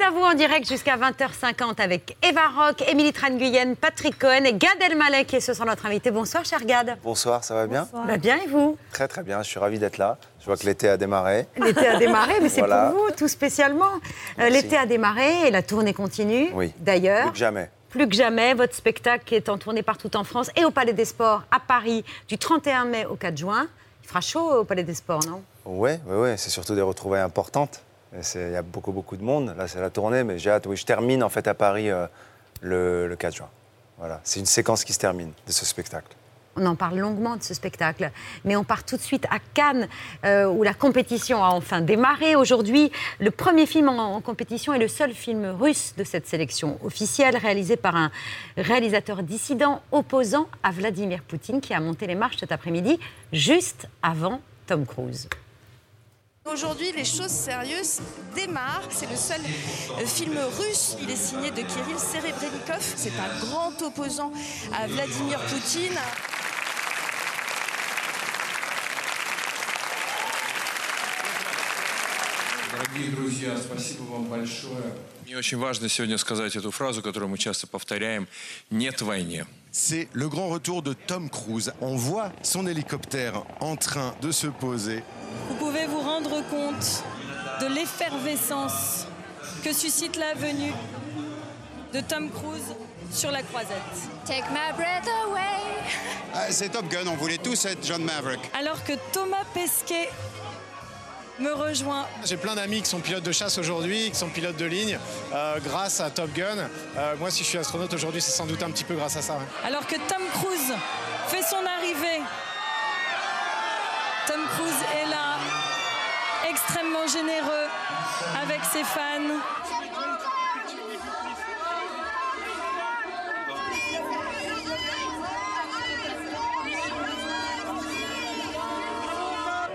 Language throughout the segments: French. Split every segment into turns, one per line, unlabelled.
C'est à vous en direct jusqu'à 20h50 avec Eva Rock, Émilie Tran-Guyenne, Patrick Cohen et Gad Elmaleh qui est ce soir notre invité. Bonsoir cher Gad.
Bonsoir, ça va bien
Bah bien et vous
Très très bien, je suis ravi d'être là. Je vois que l'été a démarré.
L'été a démarré, mais c'est
Voilà.
pour vous tout spécialement. Euh. L'été a démarré et la tournée continue.
Oui.
D'ailleurs,
Plus que jamais.
Plus que jamais, votre spectacle est en tournée partout en France et au Palais des Sports à Paris du 31 mai au 4 juin. Il fera chaud au Palais des Sports, non?
Oui, oui, oui, c'est surtout des retrouvailles importantes. Il y a beaucoup, beaucoup de monde. Là, c'est la tournée, mais j'ai hâte. Oui, je termine en fait à Paris euh, le, le 4 juin. Voilà, c'est une séquence qui se termine de ce spectacle.
On en parle longuement de ce spectacle, mais on part tout de suite à Cannes, euh, où la compétition a enfin démarré. Aujourd'hui, le premier film en compétition est le seul film russe de cette sélection officielle, réalisé par un réalisateur dissident opposant à Vladimir Poutine, qui a monté les marches cet après-midi, juste avant Tom Cruise.
Aujourd'hui, les choses sérieuses démarrent. C'est le seul euh, film russe. Il est signé de Kirill Serebrennikov. C'est un grand opposant à Vladimir Poutine.
Дорогие друзья, спасибо вам большое. Мне очень важно сегодня сказать эту фразу, которую мы часто повторяем. Нет войне.
C'est le grand retour de Tom Cruise. On voit son hélicoptère en train de se poser.
Vous pouvez vous rendre compte de l'effervescence que suscite la venue de Tom Cruise sur la croisette.
Take my breath away.
Ah, c'est Top Gun, on voulait tous être John Maverick.
Alors que Thomas Pesquet me rejoint.
J'ai plein d'amis qui sont pilotes de chasse aujourd'hui, qui sont pilotes de ligne, euh, grâce à Top Gun. Euh, moi, si je suis astronaute aujourd'hui, c'est sans doute un petit peu grâce à ça. ouais.
Alors que Tom Cruise fait son arrivée. Tom Cruise est là, extrêmement généreux avec ses fans.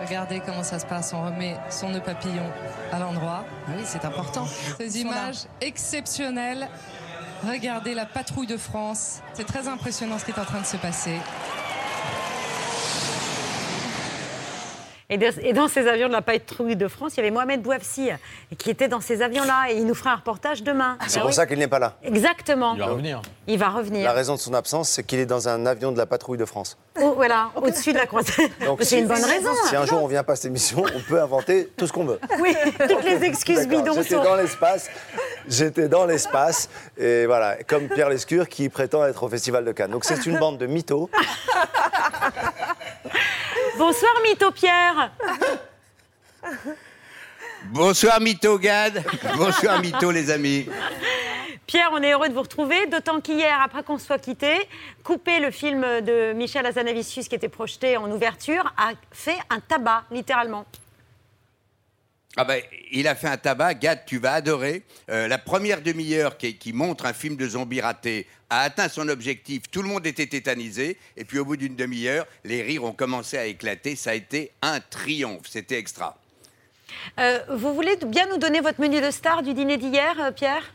Regardez comment ça se passe, on remet son nœud papillon à l'endroit. Ah Oui, c'est important. Ces images exceptionnelles. Regardez la patrouille de France. C'est très impressionnant ce qui est en train de se passer.
Et, de- et dans ces avions de la patrouille de France, il y avait Mohamed Bouafsi, qui était dans ces avions-là, et il nous fera un reportage demain.
C'est
Ah
pour
oui.
ça qu'il n'est pas là.
Exactement.
Il va revenir.
Il va revenir.
La raison de son absence, c'est qu'il est dans un avion de la patrouille de France.
Oh, voilà, au-dessus de la croisette.
Donc,
C'est
si-
une bonne raison.
Si un jour on vient pas à cette émission, on peut inventer tout ce qu'on veut.
Oui, toutes les excuses bidons
J'étais dans l'espace, j'étais dans l'espace, et voilà, comme Pierre Lescure qui prétend être au Festival de Cannes. Donc c'est une bande de mythos.
Bonsoir, Mytho Pierre.
Bonsoir Mito Gad, bonsoir Mito les amis.
Pierre, on est heureux de vous retrouver, d'autant qu'hier, après qu'on se soit quitté, Coupé, le film de Michel Hazanavicius qui était projeté en ouverture, a fait un tabac, littéralement.
Ah ben, il a fait un tabac, Gad, tu vas adorer. Euh, la première demi-heure qui, montre un film de zombies raté a atteint son objectif, tout le monde était tétanisé, et puis au bout d'une demi-heure, les rires ont commencé à éclater, ça a été un triomphe, c'était extra.
Euh, vous voulez bien nous donner votre menu de star du dîner d'hier, euh, Pierre?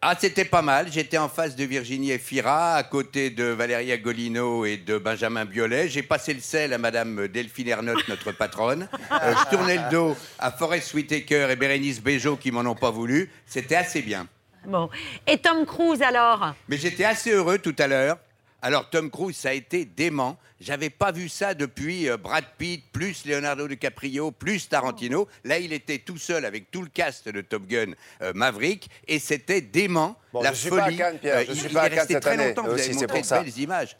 Ah, c'était pas mal. J'étais en face de Virginie Efira, à côté de Valéria Golino et de Benjamin Biolay. J'ai passé le sel à Madame Delphine Ernotte, notre patronne. Euh, je tournais le dos à Forest Whitaker et Bérénice Bejo qui m'en ont pas voulu. C'était assez bien.
Bon. Et Tom Cruise, alors?
Mais j'étais assez heureux tout à l'heure. Alors, Tom Cruise, ça a été dément. J'avais pas vu ça depuis euh, Brad Pitt, plus Leonardo DiCaprio, plus Tarantino. Là, il était tout seul avec tout le cast de Top Gun euh, Maverick et c'était dément.
Bon,
la
je suis pas à
folie.
Cannes, Pierre, je
il,
suis pas à
est
Cannes
resté très
année.
longtemps. Vous
Aussi,
avez montré de belles images.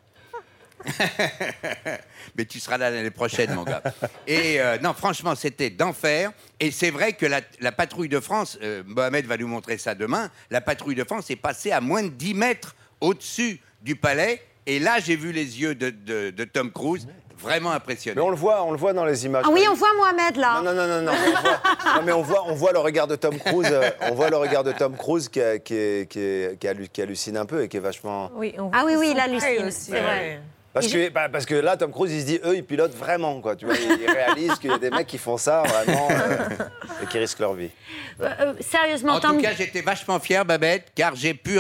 Mais tu seras là l'année prochaine, mon gars. Et euh, non, franchement, c'était d'enfer. Et c'est vrai que la, la patrouille de France, euh, Mohamed va nous montrer ça demain, la patrouille de France est passée à moins de 10 mètres au-dessus du palais. Et là, j'ai vu les yeux de, de- de Tom Cruise, vraiment
Mais
impressionnants.
on le voit, on le voit dans les images.
Ah oui, on voit Mohamed, là.
Non, non, non, non, non. On voit, non, mais on voit, on voit le regard de Tom Cruise. euh, on voit le regard de Tom Cruise qui, a- qui, est- qui, est- qui hallu- qui hallucine un peu et qui est vachement.
Oui, on
Ah oui,
voit
oui, il hallucine,
aussi.
Parce que, bah, parce que là, Tom Cruise, il se dit, eux, ils pilotent vraiment, quoi. Tu vois, ils réalisent qu'il y a des mecs qui font ça vraiment euh, et qui risquent leur vie.
Euh, euh, sérieusement,
En
Tom,
tout cas, j'étais vachement fier, Babette, car j'ai pu.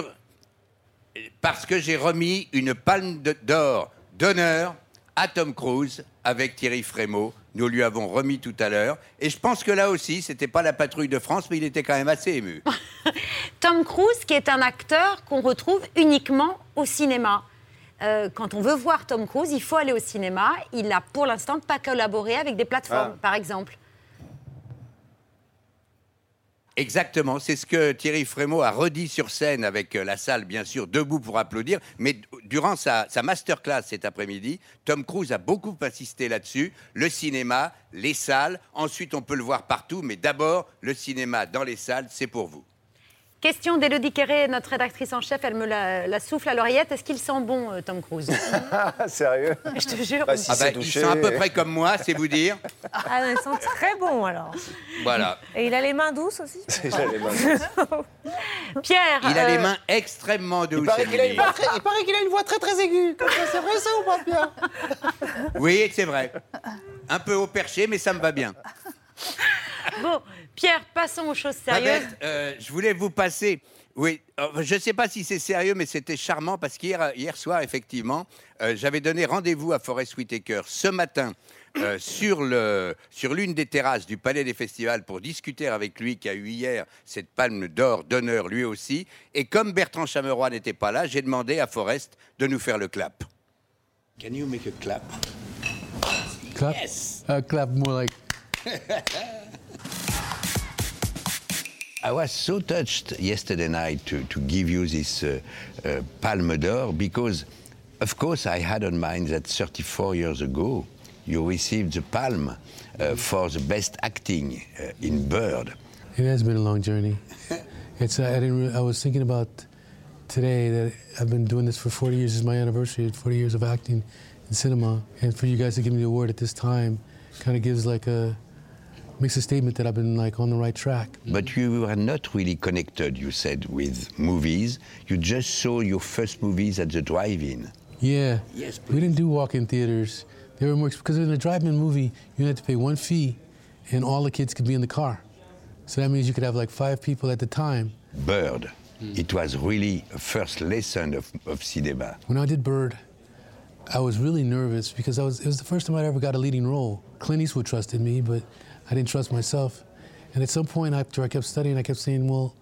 Parce que j'ai remis une palme de- d'or d'honneur à Tom Cruise avec Thierry Frémaux. Nous lui avons remis tout à l'heure. Et je pense que là aussi, c'était pas la patrouille de France, mais il était quand même assez ému.
Tom Cruise, qui est un acteur qu'on retrouve uniquement au cinéma. Euh, quand on veut voir Tom Cruise, il faut aller au cinéma. Il n'a pour l'instant pas collaboré avec des plateformes,
Ah.
par exemple.
Exactement, c'est ce que Thierry Frémaux a redit sur scène avec euh, la salle, bien sûr, debout pour applaudir. Mais durant sa, sa masterclass cet après-midi, Tom Cruise a beaucoup insisté là-dessus. Le cinéma, les salles, ensuite on peut le voir partout, mais d'abord, le cinéma dans les salles, c'est pour vous.
Question d'Élodie Quéré, notre rédactrice en chef, elle me la, la souffle à l'oreillette. Est-ce qu'il sent bon, euh, Tom Cruise
Sérieux?
Je te jure.
Bah, si
Ah bah, ils
touché-
sont à peu près comme moi, c'est vous dire.
Ah, ils sont très bons alors.
Voilà.
Et il a les mains douces aussi
Il a les mains
Pierre
Il a les
euh,
mains extrêmement douces.
Il paraît qu'il a, une voix très- il paraît qu'il a une voix très très aiguë. C'est vrai ça ou pas, Pierre?
Oui, c'est vrai. Un peu au perché, mais ça me va bien.
Bon, Pierre, passons aux choses sérieuses.
Babette, euh, je voulais vous passer. Oui, euh, je ne sais pas si c'est sérieux, mais c'était charmant parce qu'hier hier soir, effectivement, euh, j'avais donné rendez-vous à Forest Whitaker ce matin euh, sur le- sur l'une des terrasses du Palais des Festivals pour discuter avec lui, qui a eu hier cette palme d'or d'honneur lui aussi. Et comme Bertrand Chameroy n'était pas là, j'ai demandé à Forest de nous faire le clap. Can you make a clap?
Clap? Uh, clap more like.
I was so touched yesterday night to, to give you this uh, uh, Palme d'Or because, of course, I had on mind that 34 years ago you received the Palme uh, for the best acting uh, in Bird.
It has been a long journey. It's. Uh, I didn't. Re- I was thinking about today that I've been doing this for 40 years. Is my anniversary. 40 years of acting in cinema, and for you guys to give me the award at this time, kind of gives like a makes a statement that I've been like on the right track.
But you were not really connected, you said, with movies. You just saw your first movies at the drive-in.
Yeah.
Yes,
We didn't do walk-in theaters. They were more because in a drive-in movie, you had to pay one fee, and all the kids could be in the car. So that means you could have like five people at the time.
Bird. Hmm. It was really a first lesson of, of cinema.
When I did Bird, I was really nervous because I was, it was the first time I'd ever got a leading role. Clint Eastwood trusted me, but I didn't trust myself. And at some point after I kept studying, I kept saying, well,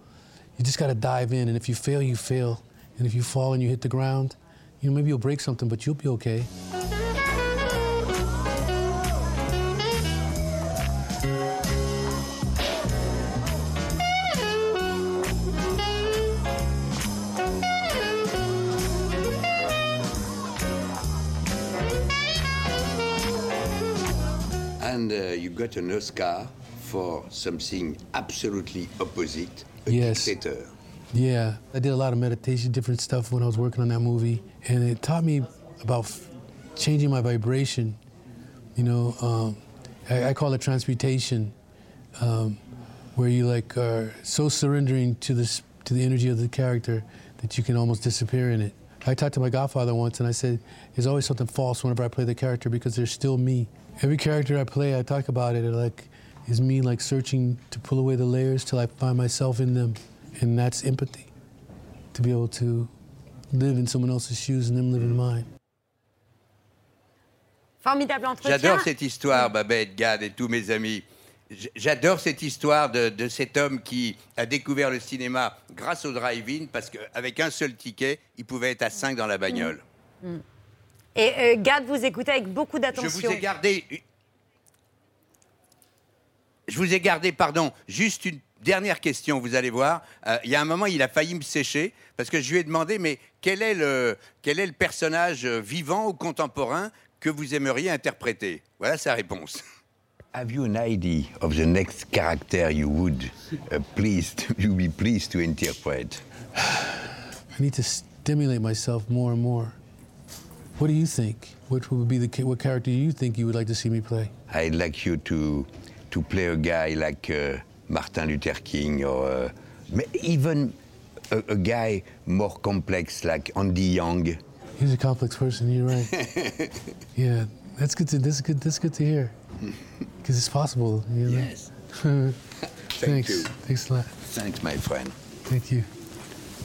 you just got to dive in. And if you fail, you fail. And if you fall and you hit the ground, you know, maybe you'll break something, but you'll be okay.
Got an Oscar for something absolutely opposite, a
Yes.
dictator.
Yeah, I did a lot of meditation, different stuff when I was working on that movie, and it taught me about f- changing my vibration. You know, um, I, I call it transmutation, um, where you like are so surrendering to this to the energy of the character that you can almost disappear in it. I talked to my godfather once, and I said, "There's always something false whenever I play the character because there's still me. Every character I play, I talk about it, like is me like searching to pull away the layers till I find myself in them, and that's empathy. To be able to live in someone else's shoes and them live in mine.
Formidable entretien.
J'adore cette histoire, Babette, Gad et tous mes amis. J'adore cette histoire de, de cet homme qui a découvert le cinéma grâce au drive-in parce qu'avec un seul ticket, il pouvait être à 5 dans la bagnole.
Mm. Et euh, Gad, vous écoutez avec beaucoup
Je
d'attention.
vous ai gardé. Je vous ai gardé, pardon, juste une dernière question, vous allez voir. Euh, Il y a un moment, il a failli me sécher parce que je lui ai demandé, mais quel est le, quel est le personnage euh, vivant ou contemporain que vous aimeriez interpréter? Voilà sa réponse. Have you an idea of the next character you would uh, pleased, you be pleased to interpret?
I need to stimulate myself more and more. What do you think? What would be the what character do you think you would like to see me play?
I'd like you to to play a guy like uh, Martin Luther King or uh, even a, a guy more complex like Andy Young.
He's a complex person. You're right. yeah, that's good to that's good that's good to hear. Because it's possible. You know?
Yes.
Thanks.
you.
Thanks a lot.
Thanks, my friend.
Thank you.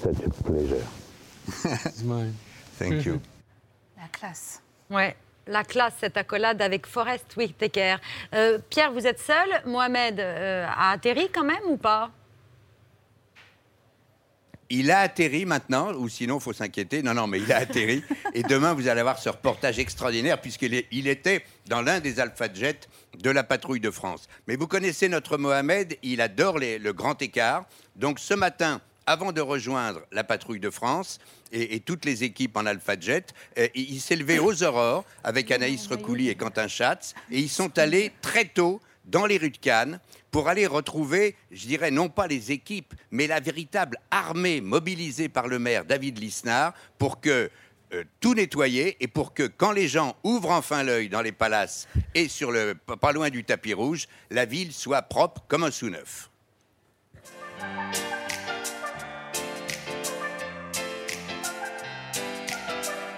Such a pleasure.
It's mine.
Thank you.
La classe. Ouais. La classe, cette accolade avec Forrest Whitaker. Euh, Pierre, vous êtes seul. Mohamed euh, a atterri quand même ou pas?
Il a atterri maintenant, ou sinon il faut s'inquiéter. Non, non, mais il a atterri. Et demain, vous allez avoir ce reportage extraordinaire, puisqu'il est- il était dans l'un des Alpha Jets de la patrouille de France. Mais vous connaissez notre Mohamed, il adore les- le grand écart. Donc ce matin, avant de rejoindre la patrouille de France et, et toutes les équipes en Alpha Jet, euh, il il s'est levé aux aurores avec Anaïs Recouli et Quentin Schatz. Et ils sont allés très tôt dans les rues de Cannes pour aller retrouver, je dirais, non pas les équipes, mais la véritable armée mobilisée par le maire David Lisnard pour que euh, tout nettoyer et pour que quand les gens ouvrent enfin l'œil dans les palaces et sur le pas loin du tapis rouge, la ville soit propre comme un sous-neuf.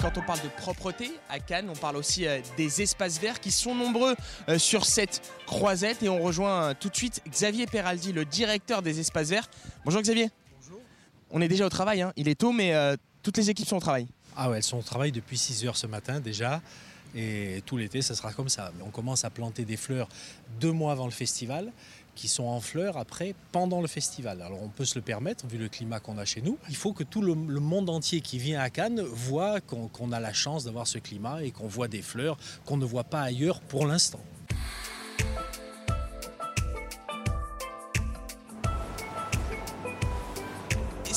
Quand on parle de propreté à Cannes, on parle aussi euh, des espaces verts qui sont nombreux euh, sur cette croisette et on rejoint euh, tout de suite Xavier Peraldi, le directeur des espaces verts. Bonjour Xavier. Bonjour. On est déjà au travail, hein. il est tôt mais euh, toutes les équipes sont au travail.
Ah ouais, elles sont au travail depuis 6 heures ce matin déjà. Et tout l'été, ça sera comme ça. Mais on commence à planter des fleurs deux mois avant le festival, qui sont en fleurs après, pendant le festival. Alors on peut se le permettre, vu le climat qu'on a chez nous. Il faut que tout le, monde entier qui vient à Cannes voit qu'on a la chance d'avoir ce climat et qu'on voit des fleurs qu'on ne voit pas ailleurs pour l'instant.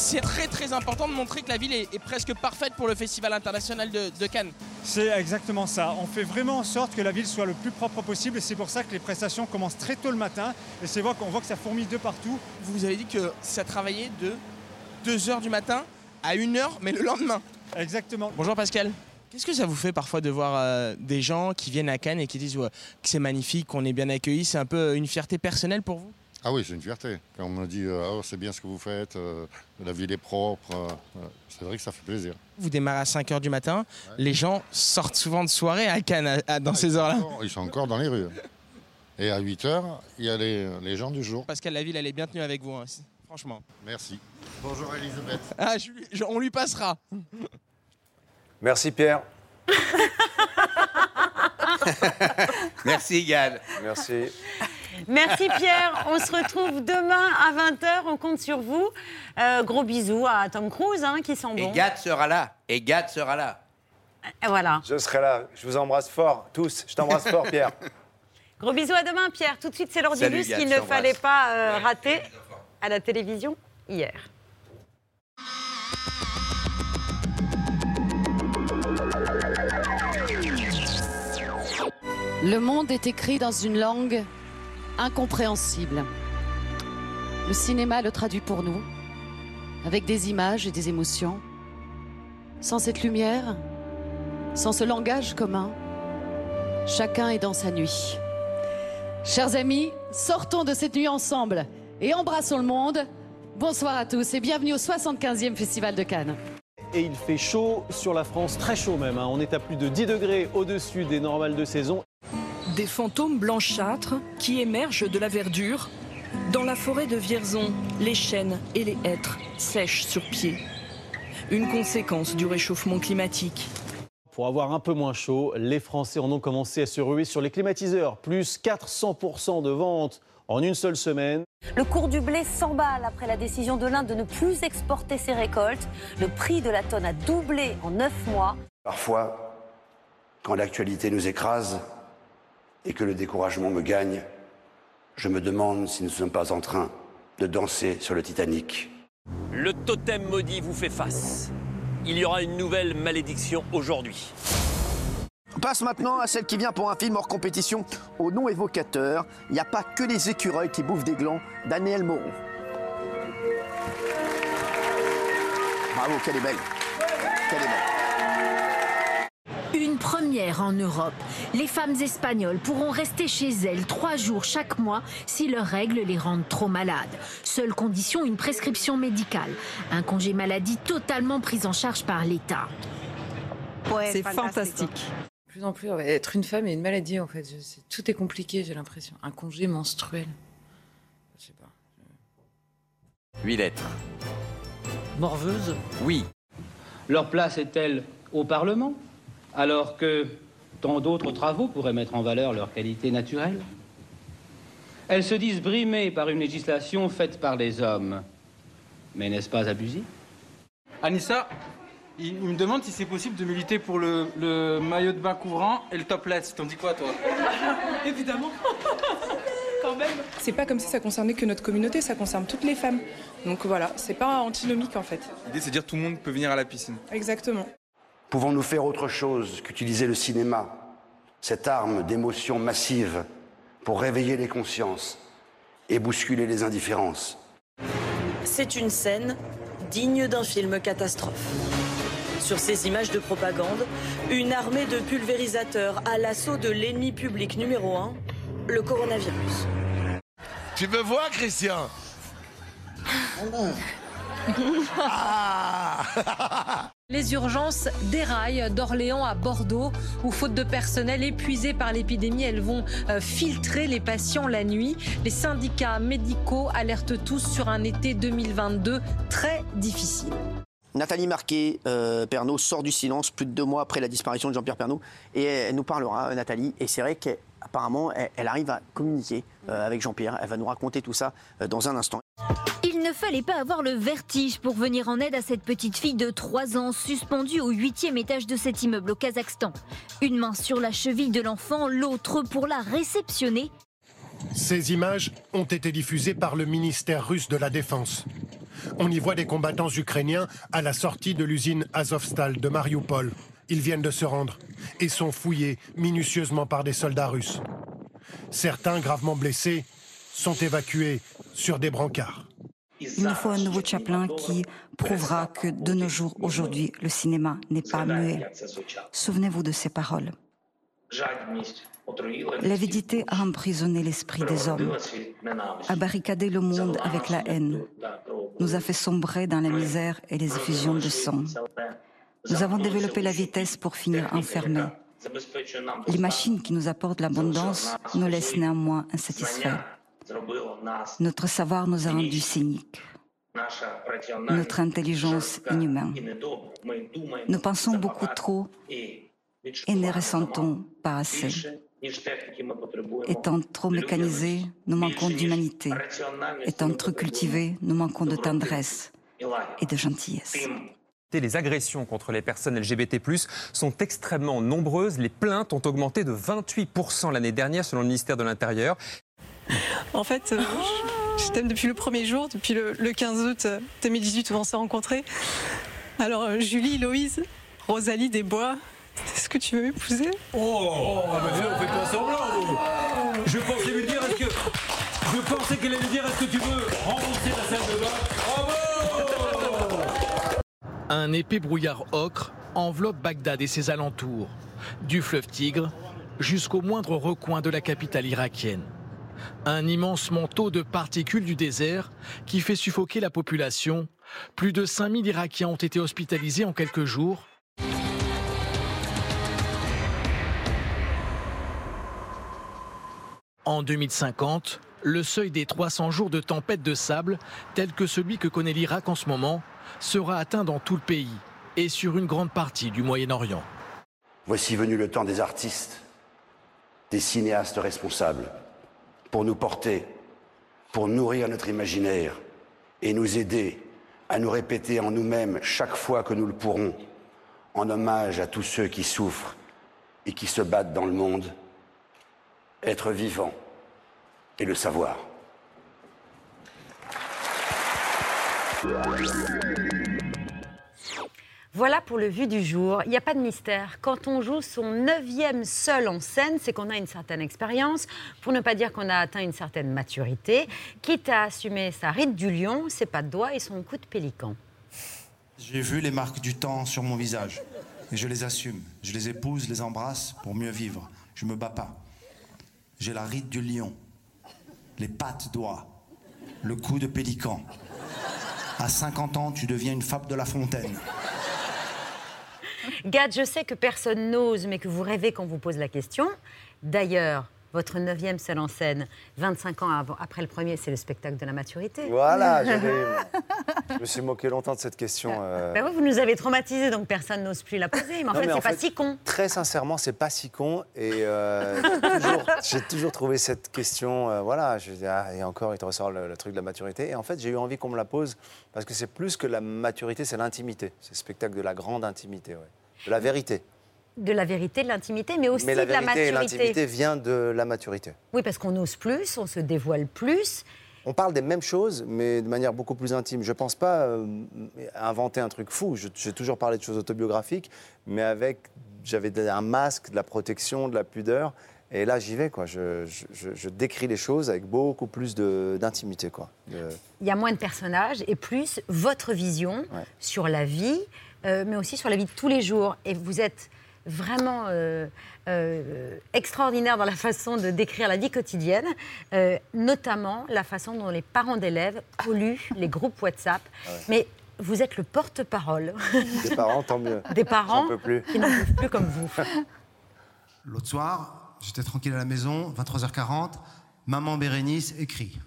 C'est très très important de montrer que la ville est, est presque parfaite pour le festival international de, de Cannes.
C'est exactement ça. On fait vraiment en sorte que la ville soit le plus propre possible et c'est pour ça que les prestations commencent très tôt le matin et c'est vrai qu'on voit que ça fourmille de partout.
Vous avez dit que ça travaillait de 2h du matin à 1h mais le lendemain.
Exactement.
Bonjour Pascal. Qu'est-ce que ça vous fait parfois de voir euh, des gens qui viennent à Cannes et qui disent ouais, que c'est magnifique, qu'on est bien accueillis C'est un peu une fierté personnelle pour vous?
Ah oui, c'est une fierté. Quand on me dit euh, oh, c'est bien ce que vous faites, euh, la ville est propre, euh, c'est vrai que ça fait plaisir.
Vous démarrez à 5h du matin, les gens sortent souvent de soirée à Cannes à- à- dans ces heures-là.
Ils sont encore dans les rues. Et à 8 heures, il y a les, les gens du jour.
Pascal, la ville, elle est bien tenue avec vous, hein, franchement.
Merci. Bonjour Elisabeth.
Ah, je lui- je- on lui passera.
Merci Pierre.
Merci Yann.
Merci.
Merci Pierre. On se retrouve demain à 20h. On compte sur vous. Euh, gros bisous à Tom Cruise hein, qui sent
Et
bon.
Gad sera là. Et Gad sera là.
Et voilà.
Je serai là. Je vous embrasse fort, tous. Je t'embrasse fort, Pierre.
Gros bisous à demain Pierre. Tout de suite, c'est l'heure du bus qu'il ne fallait pas euh, rater à la télévision hier.
Le monde est écrit dans une langue incompréhensible. Le cinéma le traduit pour nous, avec des images et des émotions. Sans cette lumière, sans ce langage commun, chacun est dans sa nuit. Chers amis, sortons de cette nuit ensemble et embrassons le monde. Bonsoir à tous et bienvenue au 75e Festival de Cannes.
Et il fait chaud sur la France, très chaud même. hein. On est à plus de 10 degrés au-dessus des normales de saison.
Des fantômes blanchâtres qui émergent de la verdure. Dans la forêt de Vierzon, les chênes et les hêtres sèchent sur pied. Une conséquence du réchauffement climatique.
Pour avoir un peu moins chaud, les Français en ont commencé à se ruer sur les climatiseurs. Plus 400% de ventes en une seule semaine.
Le cours du blé s'emballe après la décision de l'Inde de ne plus exporter ses récoltes. Le prix de la tonne a doublé en 9 mois.
Parfois, quand l'actualité nous écrase et que le découragement me gagne, je me demande si nous ne sommes pas en train de danser sur le Titanic.
Le totem maudit vous fait face. Il y aura une nouvelle malédiction aujourd'hui.
On passe maintenant à celle qui vient pour un film hors compétition au nom évocateur. Il n'y a pas que les écureuils qui bouffent des glands. Daniel Moreau. Bravo, qu'elle est belle. Qu'elle est belle.
Une première en Europe. Les femmes espagnoles pourront rester chez elles trois jours chaque mois si leurs règles les rendent trop malades. Seule condition, une prescription médicale. Un congé maladie totalement pris en charge par l'État.
C'est fantastique.
De plus en plus, ouais, être une femme est une maladie en fait. Je sais- tout est compliqué, j'ai l'impression. Un congé menstruel. Je sais pas.
Huit lettres.
Morveuse?
Oui.
Leur place est-elle au Parlement? Alors que tant d'autres travaux pourraient mettre en valeur leur qualité naturelle Elles se disent brimées par une législation faite par les hommes. Mais n'est-ce pas abusif?
Anissa, il, il me demande si c'est possible de militer pour le, le maillot de bain couvrant et le topless. T'en dis quoi, toi?
Évidemment. Quand même. C'est pas comme si ça concernait que notre communauté, ça concerne toutes les femmes. Donc voilà, c'est pas antinomique en fait.
L'idée, c'est de dire tout le monde peut venir à la piscine.
Exactement.
Pouvons-nous faire autre chose qu'utiliser le cinéma, cette arme d'émotion massive, pour réveiller les consciences et bousculer les indifférences?
C'est une scène digne d'un film catastrophe. Sur ces images de propagande, une armée de pulvérisateurs à l'assaut de l'ennemi public numéro un, le coronavirus.
Tu me vois, Christian?
Les urgences déraillent d'Orléans à Bordeaux, où faute de personnel épuisé par l'épidémie, elles vont euh, filtrer les patients la nuit. Les syndicats médicaux alertent tous sur un été 2022 très difficile.
Nathalie Marquet, euh, sort du silence plus de deux mois après la disparition de Jean-Pierre Pernaud. Et elle nous parlera, euh, Nathalie. Et c'est vrai qu'apparemment, elle, arrive à communiquer euh, avec Jean-Pierre. Elle va nous raconter tout ça dans un instant.
Il ne fallait pas avoir le vertige pour venir en aide à cette petite fille de 3 ans suspendue au huitième étage de cet immeuble au Kazakhstan. Une main sur la cheville de l'enfant, l'autre pour la réceptionner.
Ces images ont été diffusées par le ministère russe de la Défense. On y voit des combattants ukrainiens à la sortie de l'usine Azovstal de Mariupol. Ils viennent de se rendre et sont fouillés minutieusement par des soldats russes. Certains, gravement blessés, sont évacués sur des brancards.
Il nous faut un nouveau Chaplin qui prouvera que de nos jours, aujourd'hui, le cinéma n'est pas muet. Souvenez-vous de ces paroles. L'avidité a emprisonné l'esprit des hommes, a barricadé le monde avec la haine, nous a fait sombrer dans la misère et les effusions de sang. Nous avons développé la vitesse pour finir enfermés. Les machines qui nous apportent l'abondance nous laissent néanmoins insatisfaits. Notre savoir nous a rendus cyniques. Notre intelligence inhumaine. Nous pensons beaucoup trop et ne ressentons pas assez. Étant trop mécanisés, nous manquons d'humanité. Étant trop cultivés, nous manquons de tendresse et de gentillesse.
Les agressions contre les personnes LGBT+, sont extrêmement nombreuses. Les plaintes ont augmenté de 28% l'année dernière selon le ministère de l'Intérieur.
En fait, euh, je, je t'aime depuis le premier jour, depuis le, le 15 août euh, 2018 où on s'est rencontrés. Alors, euh, Julie, Loïse, Rosalie Desbois, est-ce que tu veux m'épouser?
Oh, mais on fait pas semblant. Je pensais lui dire, est-ce que. Je pensais qu'elle allait lui dire, est-ce que tu veux rembourser la salle de bain? Bravo
Un épais brouillard ocre enveloppe Bagdad et ses alentours, du fleuve Tigre jusqu'au moindre recoin de la capitale irakienne. Un immense manteau de particules du désert qui fait suffoquer la population. Plus de 5000 Irakiens ont été hospitalisés en quelques jours. En 2050, le seuil des 300 jours de tempête de sable, tel que celui que connaît l'Irak en ce moment, sera atteint dans tout le pays et sur une grande partie du Moyen-Orient.
Voici venu le temps des artistes, des cinéastes responsables, pour nous porter, pour nourrir notre imaginaire et nous aider à nous répéter en nous-mêmes chaque fois que nous le pourrons, en hommage à tous ceux qui souffrent et qui se battent dans le monde, être vivant et le savoir.
Voilà pour le vu du jour. Il n'y a pas de mystère. Quand on joue son neuvième seul en scène, c'est qu'on a une certaine expérience, pour ne pas dire qu'on a atteint une certaine maturité, quitte à assumer sa ride du lion, ses pas de doigts et son coup de pélican.
J'ai vu les marques du temps sur mon visage. Et je les assume. Je les épouse, les embrasse pour mieux vivre. Je me bats pas. J'ai la ride du lion, les pattes d'oie, le cou de pélican. À 50 ans, tu deviens une fable de la fontaine.
Gad, je sais que personne n'ose, mais que vous rêvez quand vous pose la question. D'ailleurs, votre neuvième seul en scène, 25 ans après le premier, c'est le spectacle de la maturité.
Voilà, je me suis moqué longtemps de cette question. euh.
Ben oui, vous nous avez traumatisés, donc personne n'ose plus la poser. Mais en
Non,
fait, c'est pas
fait,
si con.
Très sincèrement, c'est pas si con. Et euh, j'ai toujours trouvé cette question, euh, voilà, je dis, ah, et encore, il te ressort le, le truc de la maturité. Et en fait, j'ai eu envie qu'on me la pose parce que c'est plus que la maturité, c'est l'intimité. C'est le spectacle de la grande intimité, ouais. de la vérité.
De la vérité, de l'intimité, mais aussi
Mais la
de la maturité.
l'intimité vient de la maturité.
Oui, parce qu'on ose plus, on se dévoile plus.
On parle des mêmes choses, mais de manière beaucoup plus intime. Je ne pense pas euh, inventer un truc fou. J'ai toujours parlé de choses autobiographiques, mais avec, j'avais un masque, de la protection, de la pudeur. Et là, j'y vais, quoi. Je, je- je- je décris les choses avec beaucoup plus d'intimité, quoi. De-
Il y a moins de personnages et plus votre vision sur la vie, euh, mais aussi sur la vie de tous les jours. Et vous êtes vraiment euh, euh, extraordinaire dans la façon de décrire la vie quotidienne, euh, notamment la façon dont les parents d'élèves polluent les groupes WhatsApp. Mais vous êtes le porte-parole
Des parents, tant mieux.
des parents
plus.
qui n'en peuvent plus comme vous.
L'autre soir, j'étais tranquille à la maison, 23h40, maman Bérénice écrit.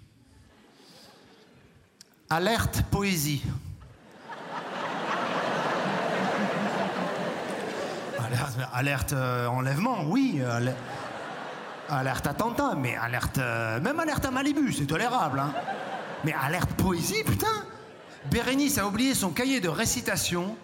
Alerte poésie. Alerte, euh, enlèvement, oui. euh, ale- alerte attentat, mais alerte. euh, même alerte à Malibu, c'est tolérable. hein. Mais alerte poésie, putain Bérénice a oublié son cahier de récitation.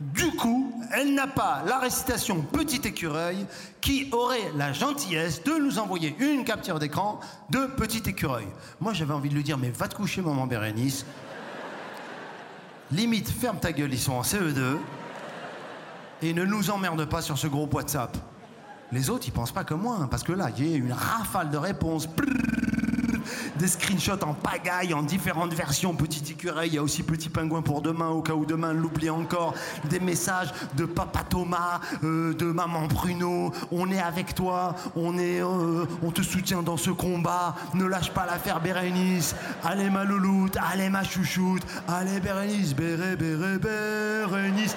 Du coup, elle n'a pas la récitation Petit écureuil qui aurait la gentillesse de nous envoyer une capture d'écran de Petit écureuil. Moi, j'avais envie de lui dire, mais va te coucher, maman Bérénice. Limite, ferme ta gueule, ils sont en CE2. Et ne nous emmerde pas sur ce groupe WhatsApp. Les autres, ils pensent pas comme moi, hein, parce que là, il y a une rafale de réponses. Des screenshots en pagaille, en différentes versions. Petit écureuil, il y a aussi petit pingouin pour demain, au cas où demain l'oublie encore. Des messages de papa Thomas, euh, de maman Bruno. On est avec toi, on, est, euh, on te soutient dans ce combat. Ne lâche pas l'affaire Bérénice. Allez ma louloute, allez ma chouchoute. Allez Bérénice, Béré, Béré, Bérénice.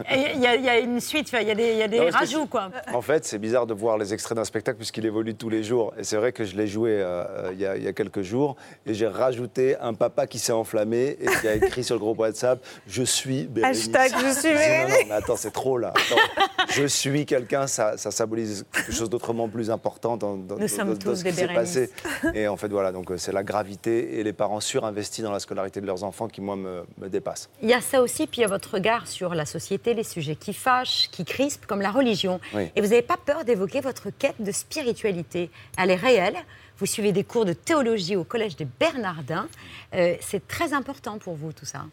Il y, a- il y a une suite, il y a des, il y a des
Non, parce que
rajouts, quoi.
En fait, c'est bizarre de voir les extraits d'un spectacle puisqu'il évolue tous les jours. Et c'est vrai que je l'ai joué euh, euh, il y, a- il y a quelques jours et j'ai rajouté un papa qui s'est enflammé et qui a écrit sur le groupe WhatsApp Je suis Bérénice.
Hashtag je suis
dis, Non,
Bérénice.
non, mais attends, c'est trop là. Attends. je suis quelqu'un, ça, ça symbolise quelque chose d'autrement plus important dans, dans-
Nous
dans-
sommes
dans
tous
ce qui s'est passé. Et en fait, voilà, donc euh, c'est la gravité et les parents surinvestis dans la scolarité de leurs enfants qui, moi, me, me dépassent.
Il y a ça aussi, puis il y a votre regard sur la société, les sujets qui fâchent, qui crispent, comme la religion.
Oui.
Et vous n'avez pas peur d'évoquer votre quête de spiritualité. Elle est réelle. Vous suivez des cours de théologie au Collège des Bernardins. Euh, c'est très important pour vous, tout ça.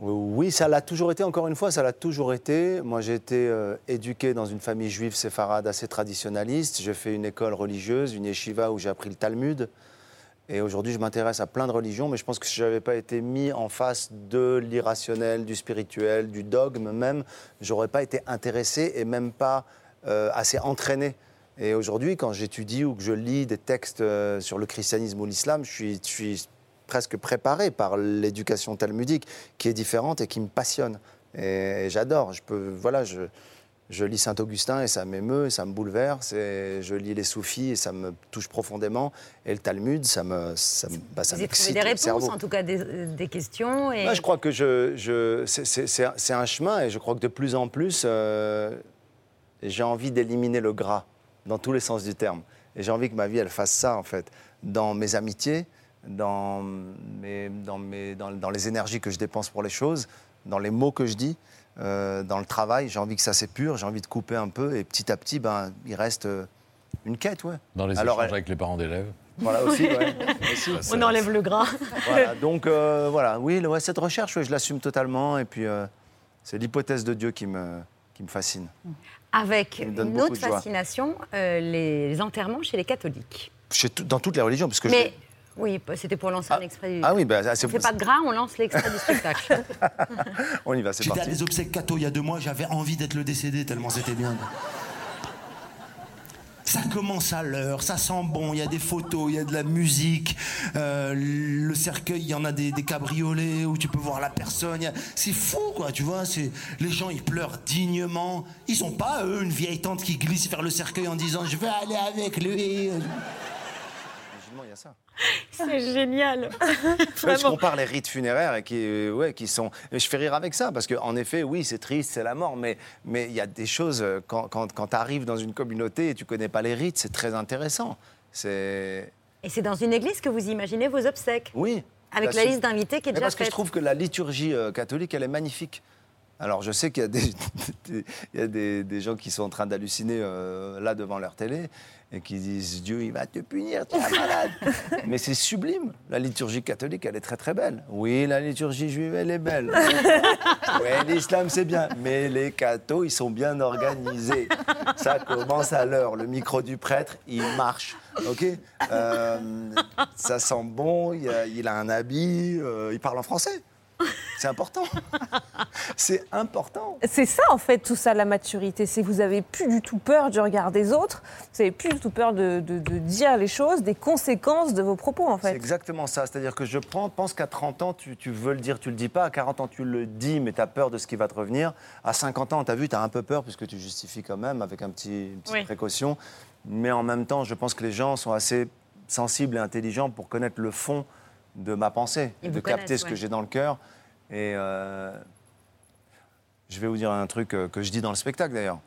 Oui, ça l'a toujours été, encore une fois, ça l'a toujours été. Moi, j'ai été euh, éduqué dans une famille juive séfarade assez traditionnaliste. J'ai fait une école religieuse, une yeshiva où j'ai appris le Talmud. Et aujourd'hui, je m'intéresse à plein de religions, mais je pense que si je n'avais pas été mis en face de l'irrationnel, du spirituel, du dogme même, j'aurais pas été intéressé et même pas euh, assez entraîné. Et aujourd'hui, quand j'étudie ou que je lis des textes euh, sur le christianisme ou l'islam, je suis, presque préparé par l'éducation talmudique, qui est différente et qui me passionne. Et, j'adore. Je peux, voilà, je, je lis Saint-Augustin et ça m'émeut, et ça me bouleverse. Et je lis les soufis et ça me touche profondément. Et le Talmud, ça me, ça me, bah, ça
vous
m'excite
des réponses, en tout cas des, euh, des questions. Et...
Moi, je crois que je, je, c'est- un- c'est un chemin et je crois que de plus en plus, euh, j'ai envie d'éliminer le gras dans tous les sens du terme. Et j'ai envie que ma vie, elle fasse ça, en fait, dans mes amitiés, dans, mes, dans, mes, dans, dans les énergies que je dépense pour les choses, dans les mots que je dis, euh, dans le travail. J'ai envie que ça s'épure, j'ai envie de couper un peu et petit à petit, ben, il reste euh, une quête, ouais.
Dans les
Alors,
échanges
elle-
avec les parents d'élèves.
Voilà aussi, ouais. Aussi.
On enlève le gras.
Voilà, donc euh, voilà, oui, le- ouais, cette recherche, ouais, je l'assume totalement. Et puis, euh, c'est l'hypothèse de Dieu qui me, qui me fascine.
Avec
me
une autre fascination, euh, les, enterrements chez les catholiques.
Chez tout- dans toutes les religions, parce que je-
Mais oui, c'était pour lancer un extrait du...
Ah oui, bah, ah, c'est-
on fait pas de gras, on lance l'extrait du spectacle.
on y va, c'est
J'étais à
parti.
des obsèques catho il y a deux mois, j'avais envie d'être le décédé tellement c'était bien. Ça commence à l'heure, ça sent bon, il y a des photos, il y a de la musique. euh, le cercueil, il y en a des, des cabriolets où tu peux voir la personne. a- C'est fou, quoi, tu vois. c'est- Les gens, ils pleurent dignement. Ils sont pas, eux, une vieille tante qui glisse vers le cercueil en disant Je vais aller avec lui.
Musulman, il y a ça.
C'est génial.
Je
Vraiment.
compare les rites funéraires et qui, euh, ouais, qui sont. Je fais rire avec ça parce qu'en effet, oui, c'est triste, c'est la mort, mais mais il y a des choses euh, quand, quand, quand tu arrives dans une communauté et tu connais pas les rites, c'est très intéressant. C'est
Et c'est dans une église que vous imaginez vos obsèques
oui.
Avec la liste d'invités qui est
Mais
déjà
parce que je trouve que la liturgie euh, catholique, elle est magnifique. Alors je sais qu'il y a des, des- il y a des, des gens qui sont en train d'halluciner euh, là devant leur télé et qui disent Dieu il va te punir, tu es malade. Mais c'est sublime. La liturgie catholique, elle est très très belle. Oui, la liturgie juive, elle est belle. Oui, l'islam c'est bien. Mais les cathos, ils sont bien organisés. Ça commence à l'heure. Le micro du prêtre, il marche. Ok Euh, Ça sent bon, il a, il a un habit, euh, il parle en français. C'est important. C'est important.
C'est ça, en fait, tout ça, la maturité. C'est que vous avez plus du tout peur du regard des autres. Vous avez plus du tout peur de, de- de dire les choses, des conséquences de vos propos, en
C'est
fait.
exactement ça. C'est-à-dire que je prends, pense qu'à 30 ans, tu, tu veux le dire, tu le dis pas. À 40 ans, tu le dis, mais tu as peur de ce qui va te revenir. À 50 ans, tu as vu, tu as un peu peur puisque tu justifies quand même avec un petit, une petite
Oui.
précaution. Mais en même temps, je pense que les gens sont assez sensibles et intelligents pour connaître le fond de ma pensée, de capter ce que j'ai dans le cœur. Et euh, je vais vous dire un truc euh, que je dis dans le spectacle d'ailleurs.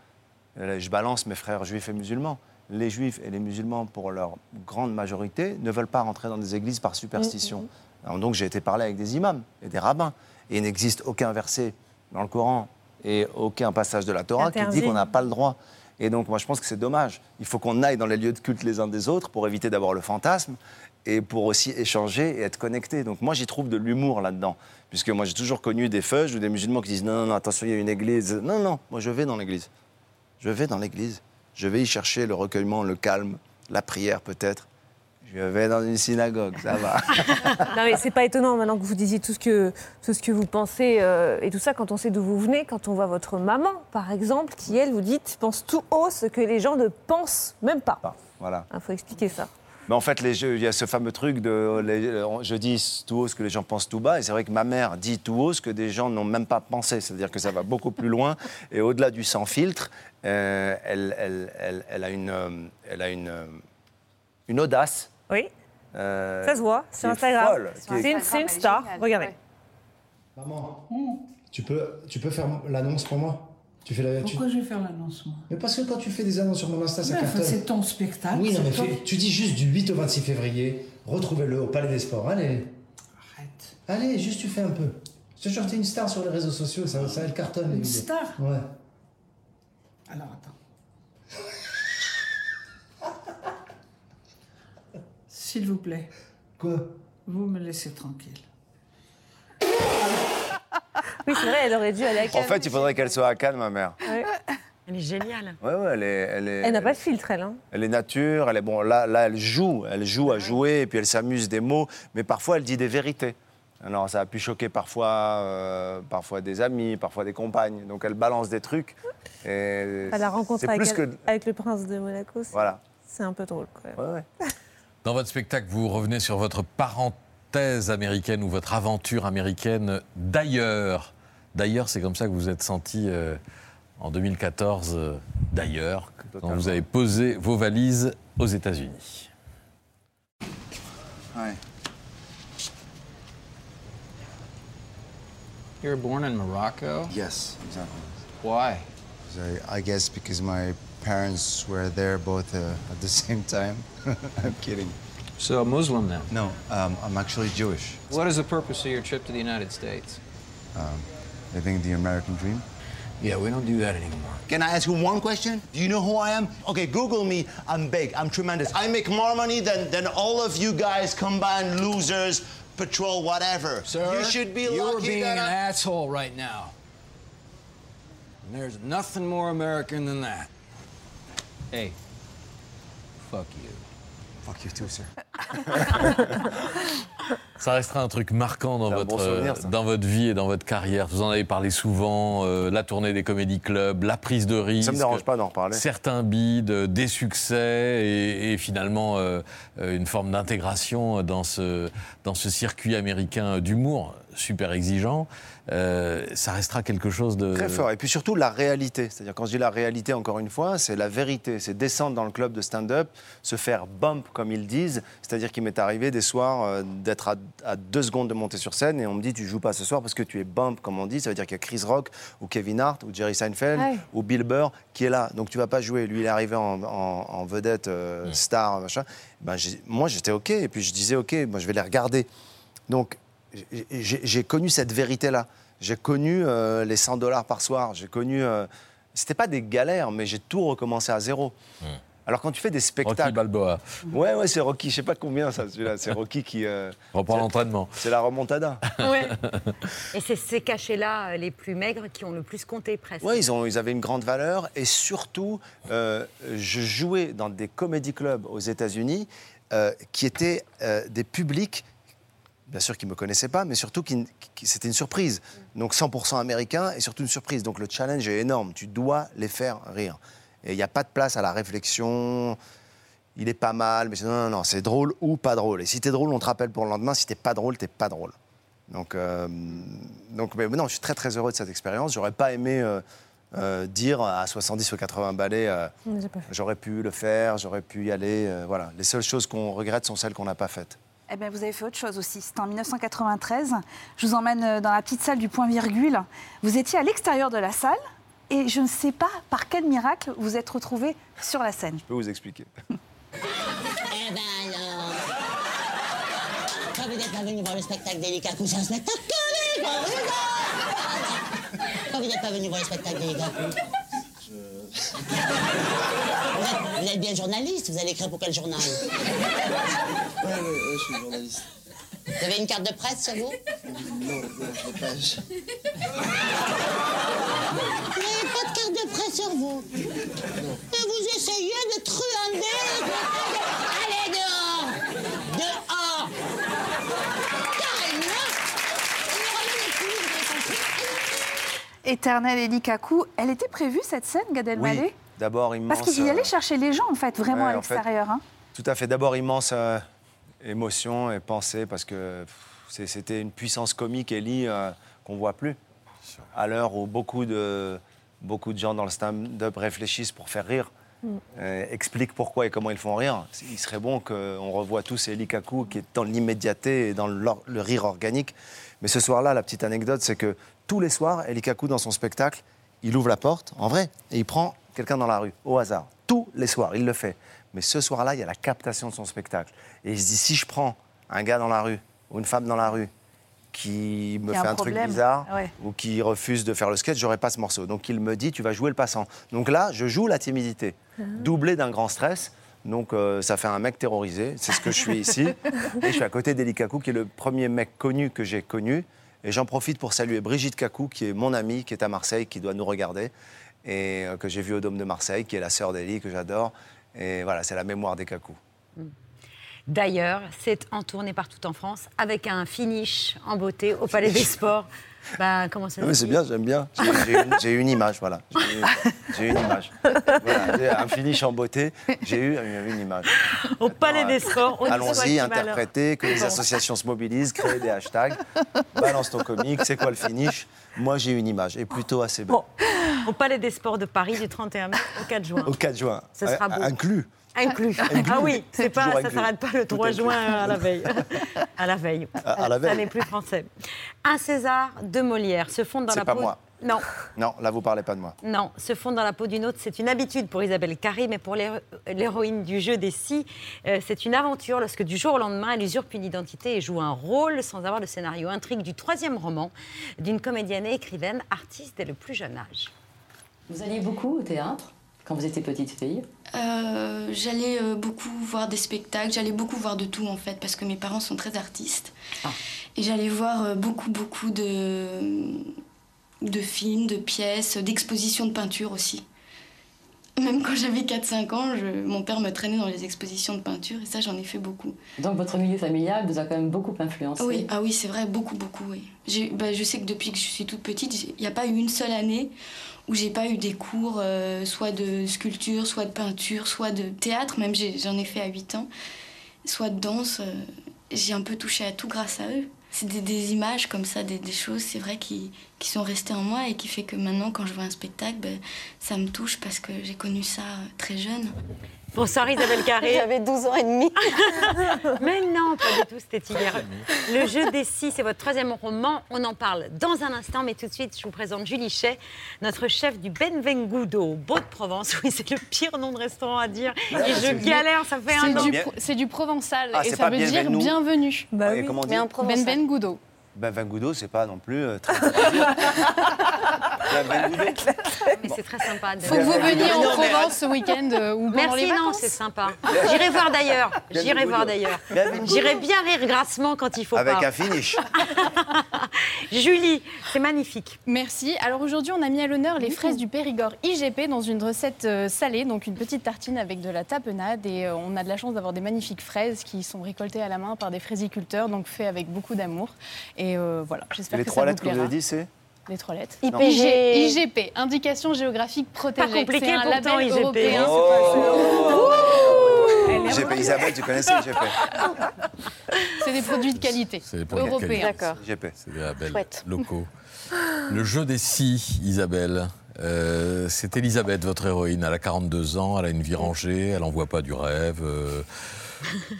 Euh, Je balance mes frères juifs et musulmans. Les juifs et les musulmans, pour leur grande majorité, ne veulent pas rentrer dans des églises par superstition. Alors donc j'ai été parler avec des imams et des rabbins. Et il n'existe aucun verset dans le Coran et aucun passage de la Torah qui dit qu'on n'a pas le droit. Et donc moi je pense que c'est dommage. Il faut qu'on aille dans les lieux de culte les uns des autres pour éviter d'avoir le fantasme et pour aussi échanger et être connecté. Donc moi j'y trouve de l'humour là-dedans. Puisque moi j'ai toujours connu des feuges ou des musulmans qui disent non, non, non, attention, il y a une église. Non, non, moi je vais dans l'église. Je vais dans l'église. Je vais y chercher le recueillement, le calme, la prière peut-être. Je vais dans une synagogue, ça va.
non, mais c'est pas étonnant maintenant que vous disiez tout ce que, tout ce que vous pensez euh, et tout ça quand on sait d'où vous venez, quand on voit votre maman, par exemple, qui, elle, vous dit, pense tout haut ce que les gens ne pensent même pas.
Voilà.
Il faut expliquer ça.
Mais en fait, les jeux- il y a ce fameux truc de les- je dis tout haut ce que les gens pensent tout bas. Et c'est vrai que ma mère dit tout haut ce que des gens n'ont même pas pensé. C'est-à-dire que ça va beaucoup plus loin. Et au-delà du sans filtre, euh, elle, elle- elle- elle a une, euh, elle a une, euh, une audace.
Oui.
euh,
Ça se voit sur Instagram. C'est une, c'est une star. Regardez.
Maman, tu peux, tu peux faire l'annonce pour moi? Tu fais la, tu-
Pourquoi je vais faire l'annonce, moi
Mais parce que quand tu fais des annonces sur mon Insta, ça cartonne.
C'est ton spectacle.
Oui, non, mais fais- tu dis juste du 8 au 26 février, retrouvez-le au Palais des Sports. Allez.
Arrête.
Allez, juste tu fais un peu. Je te jure, t'es une star sur les réseaux sociaux, ça, ça elle cartonne.
Une star
Ouais.
Alors attends. S'il vous plaît.
Quoi?
Vous me laissez tranquille.
Oui, c'est vrai, elle aurait dû aller à
En
Cannes.
fait, il faudrait qu'elle soit à Cannes, ma mère.
Ouais.
Elle est géniale.
Ouais, ouais, elle est, elle est,
Elle n'a pas de filtre, elle. Hein.
Elle est nature, elle est bon. Là, là, elle joue, elle joue à jouer, et puis elle s'amuse des mots, mais parfois elle dit des vérités. Alors ça a pu choquer parfois, euh, parfois des amis, parfois des compagnes. Donc elle balance des trucs. Et
À la rencontre avec,
plus
elle-
que
avec le prince de Monaco, c'est
voilà.
c'est un peu drôle quand même.
Dans votre spectacle, vous revenez sur votre parenthèse américaine ou votre aventure américaine d'ailleurs. D'ailleurs, c'est comme ça que vous êtes senti euh, en 2014 euh, d'ailleurs, quand vous avez posé vos valises aux États-Unis.
Hi.
You were born in Morocco?
Yes, exactly.
Why?
I, I guess because my parents were there both uh, at the same time. I'm kidding.
So a Muslim then?
No, um, I'm actually Jewish.
What is the purpose of your trip to the United States?
Um, living the American dream.
Yeah, we don't do that anymore.
Can I ask you one question? Do you know who I am? Okay, Google me. I'm big. I'm tremendous. I make more money than, than all of you guys combined, losers, patrol, whatever.
Sir,
you should be
you are
lucky
being
that
an
I-
asshole right now. And there's nothing more American than that. Hey, fuck you.
Fuck you too, sir.
Ça restera un truc marquant dans votre,
bon souvenir, ça.
dans votre vie et dans votre carrière. Vous en avez parlé souvent, euh, la tournée des comédie clubs, la prise de risque.
Ça me dérange pas d'en reparler.
Certains bides, euh, des succès et, et finalement euh, euh, une forme d'intégration dans ce, dans ce circuit américain d'humour super exigeant. Euh, ça restera quelque chose de...
Très fort. Et puis surtout la réalité. C'est-à-dire quand je dis la réalité, encore une fois, c'est la vérité. C'est descendre dans le club de stand-up, se faire bump comme ils disent. C'est-à-dire qu'il m'est arrivé des soirs euh, d'être à, à deux secondes de monter sur scène et on me dit tu joues pas ce soir parce que tu es bump comme on dit. Ça veut dire qu'il y a Chris Rock ou Kevin Hart ou Jerry Seinfeld
Ouais.
ou Bill Burr qui est là. Donc tu vas pas jouer. Lui il est arrivé en, en- en vedette euh, star machin. Ben, moi j'étais ok et puis je disais ok, moi je vais les regarder. Donc j'ai- connu cette vérité-là. J'ai connu euh, les 100 dollars par soir. J'ai connu. euh, C'était pas des galères, mais j'ai tout recommencé à zéro. Alors quand tu fais des spectacles.
Rocky Balboa.
Ouais, ouais, c'est Rocky. Je sais pas combien ça, celui-là. C'est Rocky qui. euh,
Reprend l'entraînement.
C'est la remontada.
Ouais. Et c'est ces cachets-là, euh, les plus maigres, qui ont le plus compté presque.
Oui, ils, ont- ils avaient une grande valeur et surtout, euh, je jouais dans des comédie clubs aux États-Unis euh, qui étaient euh, des publics, bien sûr, qui ne me connaissaient pas, mais surtout qui, qui- c'était une surprise. Donc 100% américain et surtout une surprise. Donc le challenge est énorme. Tu dois les faire rire. Et il n'y a pas de place à la réflexion. Il est pas mal, mais c'est- non, non, non, c'est drôle ou pas drôle. Et si t'es drôle, on te rappelle pour le lendemain. Si t'es pas drôle, t'es pas drôle. Donc, euh, donc mais non, je suis très très heureux de cette expérience. J'aurais pas aimé euh, euh, dire à 70 ou 80 balais, euh,
On les a pas fait.
j'aurais pu le faire, j'aurais pu y aller. voilà, les seules choses qu'on regrette sont celles qu'on n'a pas faites.
Eh bien, vous avez fait autre chose aussi. C'était en 1993. Je vous emmène euh, dans la petite salle du point virgule. Vous étiez à l'extérieur de la salle et je ne sais pas par quel miracle vous êtes retrouvé sur la scène.
Je peux vous expliquer.
Eh ben alors Quand vous n'êtes pas venu voir le spectacle d'Elikaku, c'est un spectacle vous Quand vous n'êtes pas venu voir le spectacle d'Elikaku vous, êtes, vous êtes bien journaliste, vous allez écrire pour quel journal?
Ouais, ouais, ouais, je suis journaliste.
Vous avez une carte de presse sur vous?
Non, non, je l'ai pas.
Vous n'avez pas de carte de presse sur vous? Et vous essayez de truander le spectacle Allez dehors Dehors Carrément Et ne revenez plus, vous avez compris
Éternel Eli Kaku, elle était prévue cette scène, Gad Elmaleh?
Oui, d'abord immense.
Parce qu'il y
euh,
allait chercher les gens, en fait, vraiment
Ouais,
à l'extérieur. hein.
Tout à fait. D'abord, immense euh, émotion et pensée parce que pff, c'était une puissance comique, Ellie, euh, qu'on voit plus. À l'heure où beaucoup de, beaucoup de gens dans le stand-up réfléchissent pour faire rire, euh, expliquent pourquoi et comment ils font rire. Il serait bon qu'on revoie tous Ellie Kaku qui est dans l'immédiateté et dans le, le rire organique. Mais ce soir-là, la petite anecdote, c'est que tous les soirs, Ellie Kaku, dans son spectacle, il ouvre la porte, en vrai, et il prend quelqu'un dans la rue, au hasard. Tous les soirs, il le fait. Mais ce soir-là, il y a la captation de son spectacle. Et il se dit, si je prends un gars dans la rue, ou une femme dans la rue, qui me fait
un
un, truc bizarre,
Ouais.
ou qui refuse de faire le sketch, j'aurai pas ce morceau. Donc il me dit, tu vas jouer le passant. Donc là, je joue la timidité, doublé d'un grand stress. Donc euh, ça fait un mec terrorisé, c'est ce que je suis ici. Et je suis à côté d'Eli Kaku, qui est le premier mec connu que j'ai connu. Et j'en profite pour saluer Brigitte Kaku, qui est mon amie, qui est à Marseille, qui doit nous regarder, et euh, que j'ai vu au Dôme de Marseille, qui est la sœur d'Eli, que j'adore. Et voilà, c'est la mémoire des Kaku.
D'ailleurs, c'est en tournée partout en France avec un finish en beauté au Palais des Sports. Ben, comment ça
Ah,
se
c'est bien, j'aime bien. J'ai- J'ai une, image, voilà. J'ai j'ai une image. Voilà, un finish en beauté, j'ai eu une, une image.
Au Palais des Sports. on
Allons-y, interpréter, que les
Bon.
associations se mobilisent, créer des hashtags, balance ton comique, c'est quoi le finish? Moi, j'ai une image, et plutôt assez belle.
Au Palais des Sports de Paris du 31 mai au 4 juin.
Au 4 juin.
Ce sera beau.
Inclus.
Inclus.
Inclus.
Ah oui, c'est pas,
Toujours
ça
inclus.
s'arrête pas le
Tout
3
inclus.
juin à la veille. À la veille.
À- à la
Ça
veille.
n'est plus français. Un César de Molière se fonde dans la
pas
peau.
moi.
Non,
Non, là, vous parlez pas de moi.
non, se fondre dans la peau d'une autre, c'est une habitude pour Isabelle Carré, mais pour l'héro- l'héroïne du jeu des six, euh, c'est une aventure lorsque du jour au lendemain, elle usurpe une identité et joue un rôle sans avoir le scénario. Intrigue du troisième roman d'une comédienne et écrivaine, artiste dès le plus jeune âge.
Vous alliez beaucoup au théâtre? Quand vous étiez petite fille
Euh, j'allais euh, beaucoup voir des spectacles, j'allais beaucoup voir de tout en fait, parce que mes parents sont très artistes. Et j'allais voir euh, beaucoup, beaucoup de, de films, de pièces, d'expositions de peinture aussi. Même quand j'avais 4-5 ans, je- mon père me traînait dans les expositions de peinture et ça, j'en ai fait beaucoup.
Donc votre milieu familial vous a quand même beaucoup influencé.
Oui, ah oui, c'est vrai, beaucoup, beaucoup, oui. Bah, je sais que depuis que je suis toute petite, il n'y a pas eu une seule année où j'ai pas eu des cours, euh, soit de sculpture, soit de peinture, soit de théâtre, même j'en ai fait à 8 ans, soit de danse. euh, j'ai un peu touché à tout grâce à eux. C'est des, des images comme ça, des, des choses, c'est vrai, qui, qui sont restées en moi et qui fait que maintenant, quand je vois un spectacle, ben, ça me touche parce que j'ai connu ça euh, très jeune.
Bonsoir Isabelle Carré.
J'avais 12 ans et demi.
Mais non, pas du tout, c'était hier. Le jeu des six, c'est votre troisième roman. On en parle dans un instant, mais tout de suite, je vous présente Julie Chay, notre chef du Benvengudo, Beau de Provence. Oui, c'est le pire nom de restaurant à dire. Et je galère, ça fait un
C'est
an.
c'est du provençal
Ah,
et ça veut dire
bienvenue. Bah oui. comment on dit
Mais en
provençal
Ben Gudo.
Ben, Vangudo, c'est pas non plus euh, très. Ben.
Mais c'est très sympa. de-
Faut que vous veniez en Provence ce week-end euh, ou pendant les
Merci, non,
vacances.
c'est sympa. J'irai voir d'ailleurs. J'irai voir d'ailleurs. J'irai bien rire grassement quand il faut
Avec
pas.
un finish.
Julie, c'est magnifique.
Merci. Alors aujourd'hui, on a mis à l'honneur les fraises du Périgord IGP dans une recette euh, salée, donc une petite tartine avec de la tapenade. Et on a de la chance d'avoir des magnifiques fraises qui sont récoltées à la main par des fraisiculteurs, donc fait avec beaucoup d'amour. Et euh, voilà, j'espère
Les
que
trois
ça vous
lettres que vous avez dit, c'est
Les trois lettres. IGP, indication géographique protégée.
compliqué
C'est un
pourtant,
label
IGP.
européen.
Oh
Elle est
GP, Isabelle, tu connaissais GP
C'est des produits de qualité
C'est des produits de
européens.
qualité.
GP.
C'est des labels
Chouette.
locaux. Le jeu des six, Isabelle. Euh, c'est Elisabeth, votre héroïne. Elle a 42 ans, elle a une vie rangée, elle n'envoie pas du rêve. euh,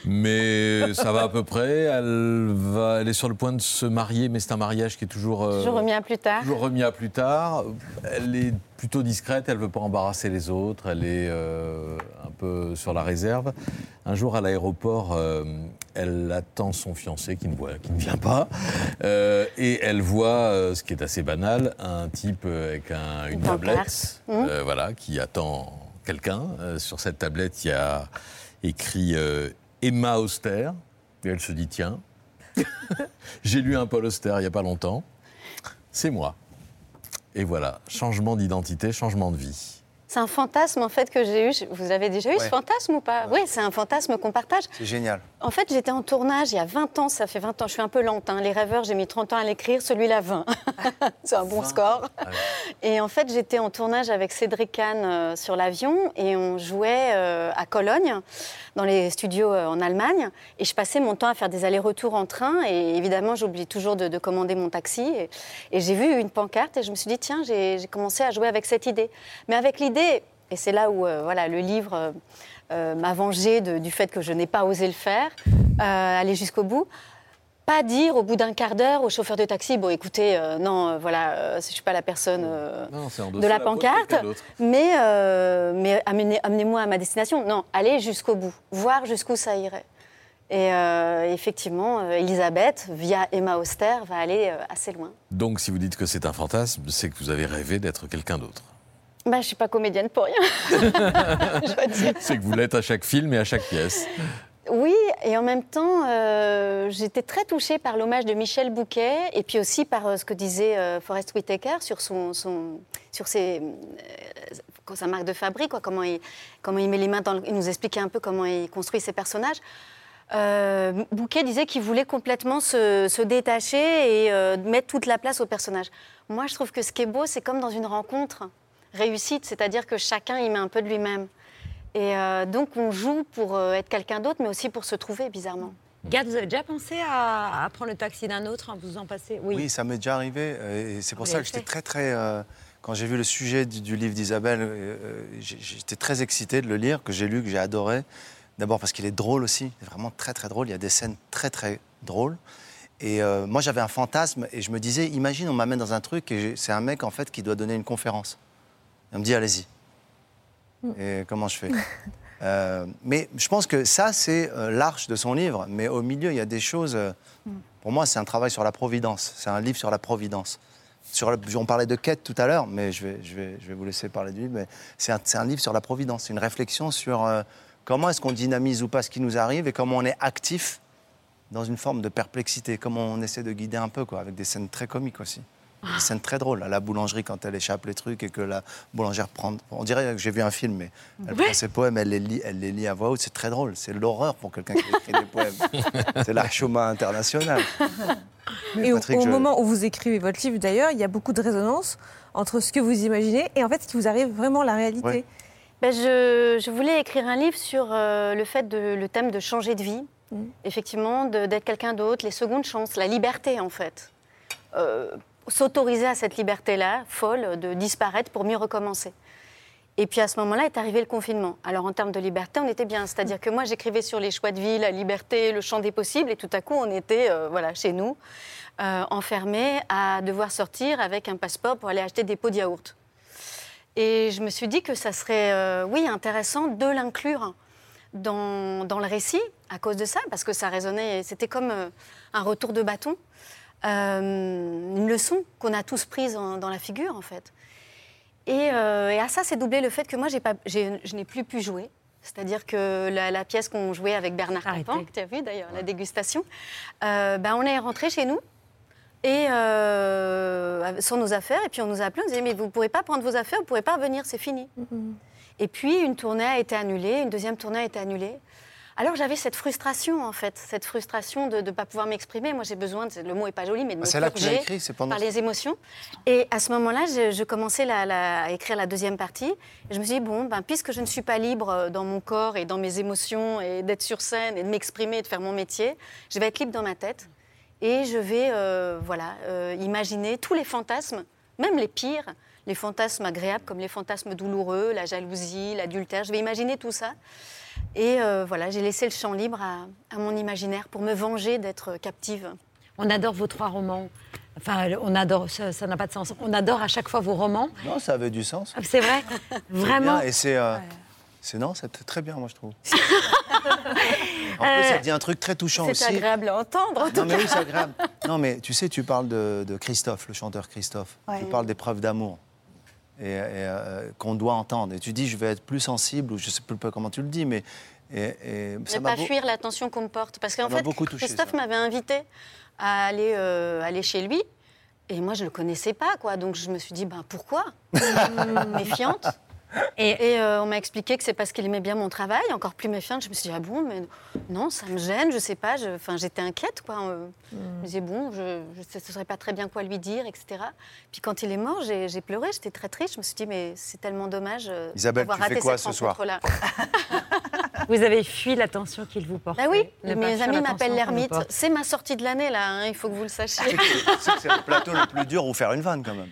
mais ça va à peu près. Elle, va, elle est sur le point de se marier, mais c'est un mariage qui est toujours, euh,
Toujours remis à plus tard.
toujours remis à plus tard. Elle est plutôt discrète, elle ne veut pas embarrasser les autres, elle est euh, un peu sur la réserve. Un jour à l'aéroport, euh, elle attend son fiancé qui ne, voit, qui ne vient pas, Euh, et elle voit, euh, ce qui est assez banal, un type avec un- une, tablette.
Mmh.
euh, voilà, qui attend quelqu'un. Euh, sur cette tablette, il y a écrit euh, Emma Auster, et elle se dit tiens, j'ai lu un Paul Auster il n'y a pas longtemps, c'est moi. Et voilà, changement d'identité, changement de vie.
C'est un fantasme en fait que j'ai eu. Vous avez déjà eu ce fantasme ou pas? Oui, c'est un fantasme qu'on partage.
C'est génial.
En fait, j'étais en tournage il y a 20 ans, ça fait 20 ans, je suis un peu lente. hein. Les rêveurs, j'ai mis 30 ans à l'écrire, celui-là 20. c'est un bon score. Et en fait, j'étais en tournage avec Cédric Kahn euh, sur l'avion et on jouait euh, à Cologne, dans les studios euh, en Allemagne. Et je passais mon temps à faire des allers-retours en train et évidemment, j'oublie toujours de, de commander mon taxi. Et, et j'ai vu une pancarte et je me suis dit, tiens, j'ai commencé à jouer avec cette idée. Mais avec l'idée, et c'est là où euh, voilà, le livre euh, euh, m'a vengé de- du fait que je n'ai pas osé le faire, euh, aller jusqu'au bout. Pas dire au bout d'un quart d'heure au chauffeur de taxi, bon écoutez, euh, non, voilà, euh, je ne suis pas la personne euh,
Non,
de la pancarte, mais, euh, mais amenez- amenez-moi à ma destination. Non, allez jusqu'au bout, voir jusqu'où ça irait. Et euh, effectivement, euh, Elisabeth, via Emma Auster, va aller euh, assez loin.
Donc si vous dites que c'est un fantasme, c'est que vous avez rêvé d'être quelqu'un d'autre.
Bah, je ne suis pas comédienne pour rien.
C'est que vous l'êtes à chaque film et à chaque pièce.
Oui, et en même temps, euh, j'étais très touchée par l'hommage de Michel Bouquet et puis aussi par euh, ce que disait euh, Forrest Whitaker sur, son, son- sur ses, euh, sa marque de fabrique, quoi, comment, il, comment il met les mains dans le- Il nous expliquait un peu comment il construit ses personnages. Bouquet disait qu'il voulait complètement se, se détacher et mettre toute la place au personnage. Moi, je trouve que ce qui est beau, c'est comme dans une rencontre réussite, c'est-à-dire que chacun y met un peu de lui-même. Et euh, donc, on joue pour euh, être quelqu'un d'autre, mais aussi pour se trouver, bizarrement.
Gad, vous avez déjà pensé à, à prendre le taxi d'un autre, hein, vous en passez
Oui, ça m'est déjà arrivé. euh, Et c'est pour
Vous
ça que j'étais très, très. euh, quand j'ai vu le sujet du, du livre d'Isabelle, euh, j'étais très excité de le lire, que j'ai lu, que j'ai adoré. D'abord parce qu'il est drôle aussi, il est vraiment très, très drôle. Il y a des scènes très, très drôles. Et euh, moi, j'avais un fantasme et je me disais, imagine, on m'amène dans un truc et c'est un mec, en fait, qui doit donner une conférence. On me dit, allez-y. Et comment je fais Euh, Mais je pense que ça, c'est euh, l'arche de son livre. Mais au milieu, il y a des choses. euh, pour moi, c'est un travail sur la providence. C'est un livre sur la providence. Sur le- on parlait de quête tout à l'heure, mais je vais, je, vais, je vais vous laisser parler du livre. Mais c'est un, un livre sur la providence. C'est une réflexion sur euh, comment est-ce qu'on dynamise ou pas ce qui nous arrive et comment on est actif dans une forme de perplexité. Comment on essaie de guider un peu, quoi, avec des scènes très comiques aussi. Des scènes très drôles à la boulangerie quand elle échappe les trucs et que la boulangère prend. On dirait que j'ai vu un film, mais elle
Ouais.
prend ses poèmes, elle les lit, elle les lit à voix haute. C'est très drôle. C'est l'horreur pour quelqu'un qui écrit des poèmes. C'est l'archoma international.
Et au,
Patrick,
au
je-
moment où vous écrivez votre livre, d'ailleurs, il y a beaucoup de résonance entre ce que vous imaginez et en fait ce qui vous arrive vraiment la réalité.
Ouais.
Ben, je, je voulais écrire un livre sur euh, le fait de le thème de changer de vie,
Mm.
effectivement, d'être quelqu'un d'autre, les secondes chances, la liberté en fait. Euh, S'autoriser à cette liberté-là, folle, de disparaître pour mieux recommencer. Et puis à ce moment-là est arrivé le confinement. Alors en termes de liberté, on était bien. C'est-à-dire que moi j'écrivais sur les choix de vie, la liberté, le champ des possibles, et tout à coup on était euh, voilà, chez nous, euh, enfermés à devoir sortir avec un passeport pour aller acheter des pots de yaourt. Et je me suis dit que ça serait, euh, oui, intéressant de l'inclure dans, dans le récit à cause de ça, parce que ça résonnait, c'était comme euh, un retour de bâton, une leçon qu'on a tous prise en- dans la figure, en fait. Et, euh, et à ça, c'est doublé le fait que moi, pas, je n'ai plus pu jouer. C'est-à-dire que la, la pièce qu'on jouait avec Bernard Tapin, que tu as vu d'ailleurs, la dégustation, euh, ben, on est rentré chez nous et euh, sans nos affaires. Et puis on nous a appelés, on nous disait mais vous ne pourrez pas prendre vos affaires, vous ne pourrez pas revenir, c'est fini. Et puis une tournée a été annulée, une deuxième tournée a été annulée. Alors j'avais cette frustration en fait, cette frustration de ne pas pouvoir m'exprimer. Moi j'ai besoin, de, le mot est pas joli, mais de
Ah,
me purger
écrit, pendant-
par les émotions. Et à ce moment-là, je, je commençais la- la- à écrire la deuxième partie. Et je me suis dit bon, ben, puisque je ne suis pas libre euh, dans mon corps et dans mes émotions et d'être sur scène et de m'exprimer et de faire mon métier, je vais être libre dans ma tête et je vais euh, voilà euh, imaginer tous les fantasmes, même les pires, les fantasmes agréables comme les fantasmes douloureux, la jalousie, l'adultère. Je vais imaginer tout ça. Et euh, voilà, j'ai laissé le champ libre à, à mon imaginaire pour me venger d'être captive.
On adore vos trois romans. Enfin, on adore, ça n'a pas de sens. On adore à chaque fois vos romans.
Non, ça avait du sens.
C'est vrai
C'est
Vraiment
bien, Et c'est. euh, c'est non, c'est très bien, moi, je trouve. En plus,
Euh,
ça dit un truc très touchant
C'est
aussi.
agréable à entendre. en tout
Non, mais oui,
cas.
c'est agréable. Non, mais tu sais, tu parles de, de Christophe, le chanteur Christophe.
Ouais.
Tu parles des preuves d'amour et, et, euh, qu'on doit entendre. Et tu dis, je vais être plus sensible, ou je sais plus comment tu le dis, mais. Et, et ça
Ne pas
beau-
fuir l'attention qu'on me porte. Parce qu'en fait,
beaucoup touché,
Christophe m'avait invité à aller, euh, aller chez lui. Et moi, je ne le connaissais pas, quoi. Donc, je me suis dit, ben, pourquoi? Méfiante. Et, euh, on m'a expliqué que c'est parce qu'il aimait bien mon travail. Encore plus méfiante, je me suis dit, ah bon, mais non, ça me gêne, je sais pas. Enfin, j'étais inquiète, quoi. Euh, Je me disais, bon, je ne saurais pas très bien quoi lui dire, etc. Puis quand il est mort, j'ai pleuré, j'étais très triste. Je me suis dit, mais c'est tellement dommage euh,
Isabelle,
d'avoir
tu fais
raté
quoi
cette
ce soir.
Vous avez fui l'attention qu'il vous portait.
Bah oui, mes amis m'appellent l'ermite.
porte.
C'est ma sortie de l'année, là, hein, il faut que vous le sachiez.
C'est le plateau le plus dur où faire une vanne, quand même.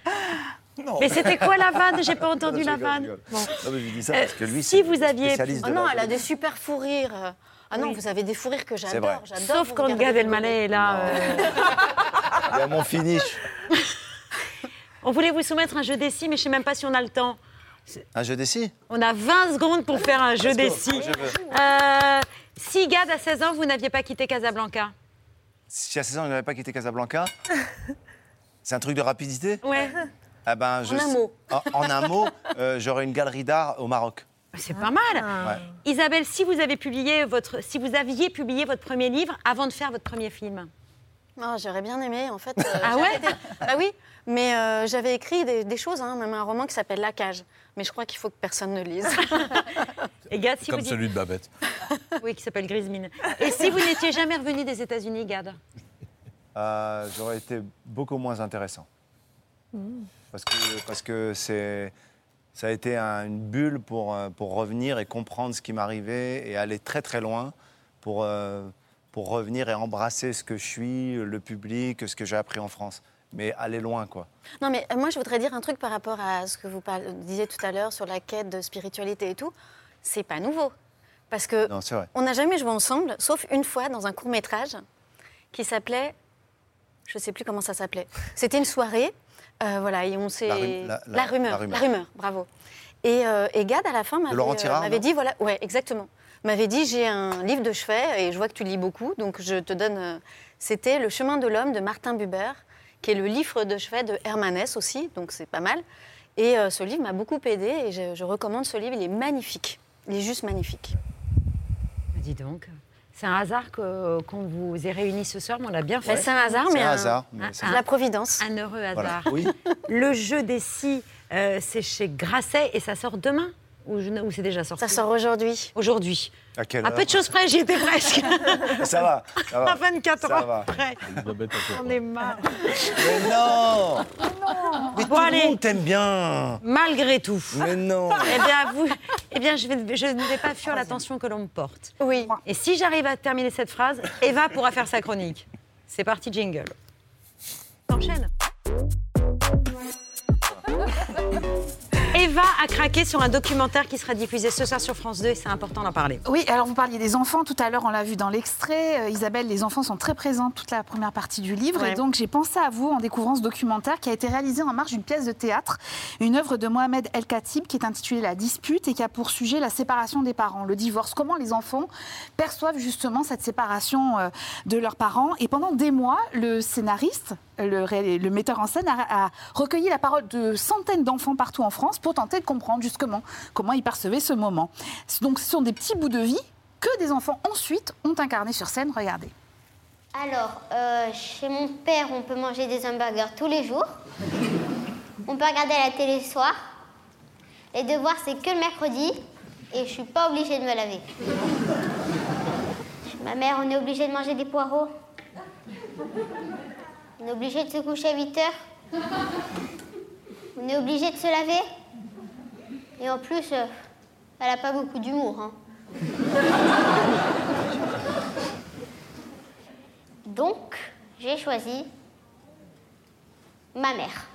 Non.
Mais c'était quoi la vanne? J'ai pas entendu
Je
la vanne.
je.
Bon.
Non, mais je dis ça
Euh,
parce que lui,
si vous aviez-
Oh non, elle a des super fous rires. Ah non,
Oui.
vous avez des fous rires que
C'est
j'adore.
vrai.
j'adore
Sauf quand Gad. Elmaleh est là. euh,
Il y a mon finish.
On voulait vous soumettre un jeu des mais je sais même pas si on a le temps.
Un jeu des scies
On a 20 secondes pour faire un jeu des
je veux.
Euh, si Gad, à 16 ans, vous n'aviez pas quitté Casablanca
Si à 16 ans, il n'avait pas quitté Casablanca, c'est un truc de rapidité?
Ouais.
Ah ben, je
En un
sais-
mot.
En, en un mot, euh, j'aurais une galerie d'art au Maroc.
C'est pas mal.
Ouais.
Isabelle, si vous, avez publié votre, si vous aviez publié votre premier livre avant de faire votre premier film?
Ah, J'aurais bien aimé, en fait. euh,
Ah ouais?
Bah oui, mais euh, j'avais écrit des, des choses, hein, même un roman qui s'appelle La cage. Mais je crois qu'il faut que personne ne lise.
Et Gad, si
Comme
vous dites-
celui de Babette.
Oui, qui s'appelle Grismine. Et si vous n'étiez jamais revenu des États-Unis, Gad?
Euh, j'aurais été beaucoup moins intéressant. Parce que, parce que c'est, ça a été un- une bulle pour, euh, pour revenir et comprendre ce qui m'arrivait et aller très très loin pour, euh, pour revenir et embrasser ce que je suis, le public, ce que j'ai appris en France. Mais aller loin, quoi.
Non, mais euh, moi, je voudrais dire un truc par rapport à ce que vous disiez tout à l'heure sur la quête de spiritualité et tout. C'est pas nouveau. Parce que
Non,
on n'a jamais joué ensemble, sauf une fois dans un court métrage qui s'appelait. Je sais plus comment ça s'appelait. C'était une soirée. Euh, voilà, et on s'est.
La rum- la- la-
rumeur,
la rumeur.
bravo. Et, euh, et Gad, à la fin, m'avait euh, dit voilà, ouais, exactement. M'avait dit j'ai un livre de chevet et je vois que tu lis beaucoup, donc je te donne. euh, C'était Le chemin de l'homme de Martin Buber, qui est le livre de chevet de Hermanès aussi, donc c'est pas mal. Et euh, ce livre m'a beaucoup aidé et je, je recommande ce livre, il est magnifique. Il est juste magnifique.
Dis donc. C'est un hasard qu'on vous ait réunis ce soir, mais on a bien fait.
Ben, c'est un hasard,
C'est
mais
un
un-
hasard, mais
un-
La providence.
Un heureux hasard.
Voilà. Oui.
Le jeu des si, euh, c'est chez Grasset et ça sort demain ou, c'est déjà sorti
Ça sort aujourd'hui.
Aujourd'hui.
À quelle
À
heure
peu de choses près, j'y étais presque.
Ça va, ça va.
À 24
Ça
heures
va.
près. On est marre.
Mais non Mais
Bon,
tout
allez.
le monde t'aime bien
Malgré tout.
Mais non
Eh bien, vous, eh bien je, vais- je ne vais pas fuir l'attention que l'on me porte.
Oui.
Et si j'arrive à terminer cette phrase, Eva pourra faire sa chronique. C'est parti, jingle. T'enchaînes. Eva a craqué sur un documentaire qui sera diffusé ce soir sur France 2 et c'est important d'en parler.
Oui, alors vous parliez des enfants tout à l'heure, on l'a vu dans l'extrait. Euh, Isabelle, les enfants sont très présents toute la première partie du livre.
Ouais.
Et donc j'ai pensé à vous en découvrant ce documentaire qui a été réalisé en marge d'une pièce de théâtre, une œuvre de Mohamed El Khatib qui est intitulée La dispute et qui a pour sujet la séparation des parents, le divorce. Comment les enfants perçoivent justement cette séparation euh, de leurs parents. Et pendant des mois, le scénariste, le, metteur en scène, a, recueilli la parole de centaines d'enfants partout en France pour tenter de comprendre justement comment ils percevaient ce moment. Donc ce sont des petits bouts de vie que des enfants ensuite ont incarnés sur scène. Regardez.
Alors, euh, chez mon père, on peut manger des hamburgers tous les jours. On peut regarder la télé le soir. Les devoirs, c'est que le mercredi. Et je suis pas obligée de me laver. Ma mère, on est obligé de manger des poireaux. On est obligé de se coucher à 8 heures. On est obligé de se laver. Et en plus, euh, elle a pas beaucoup d'humour. hein. Donc, j'ai choisi ma mère.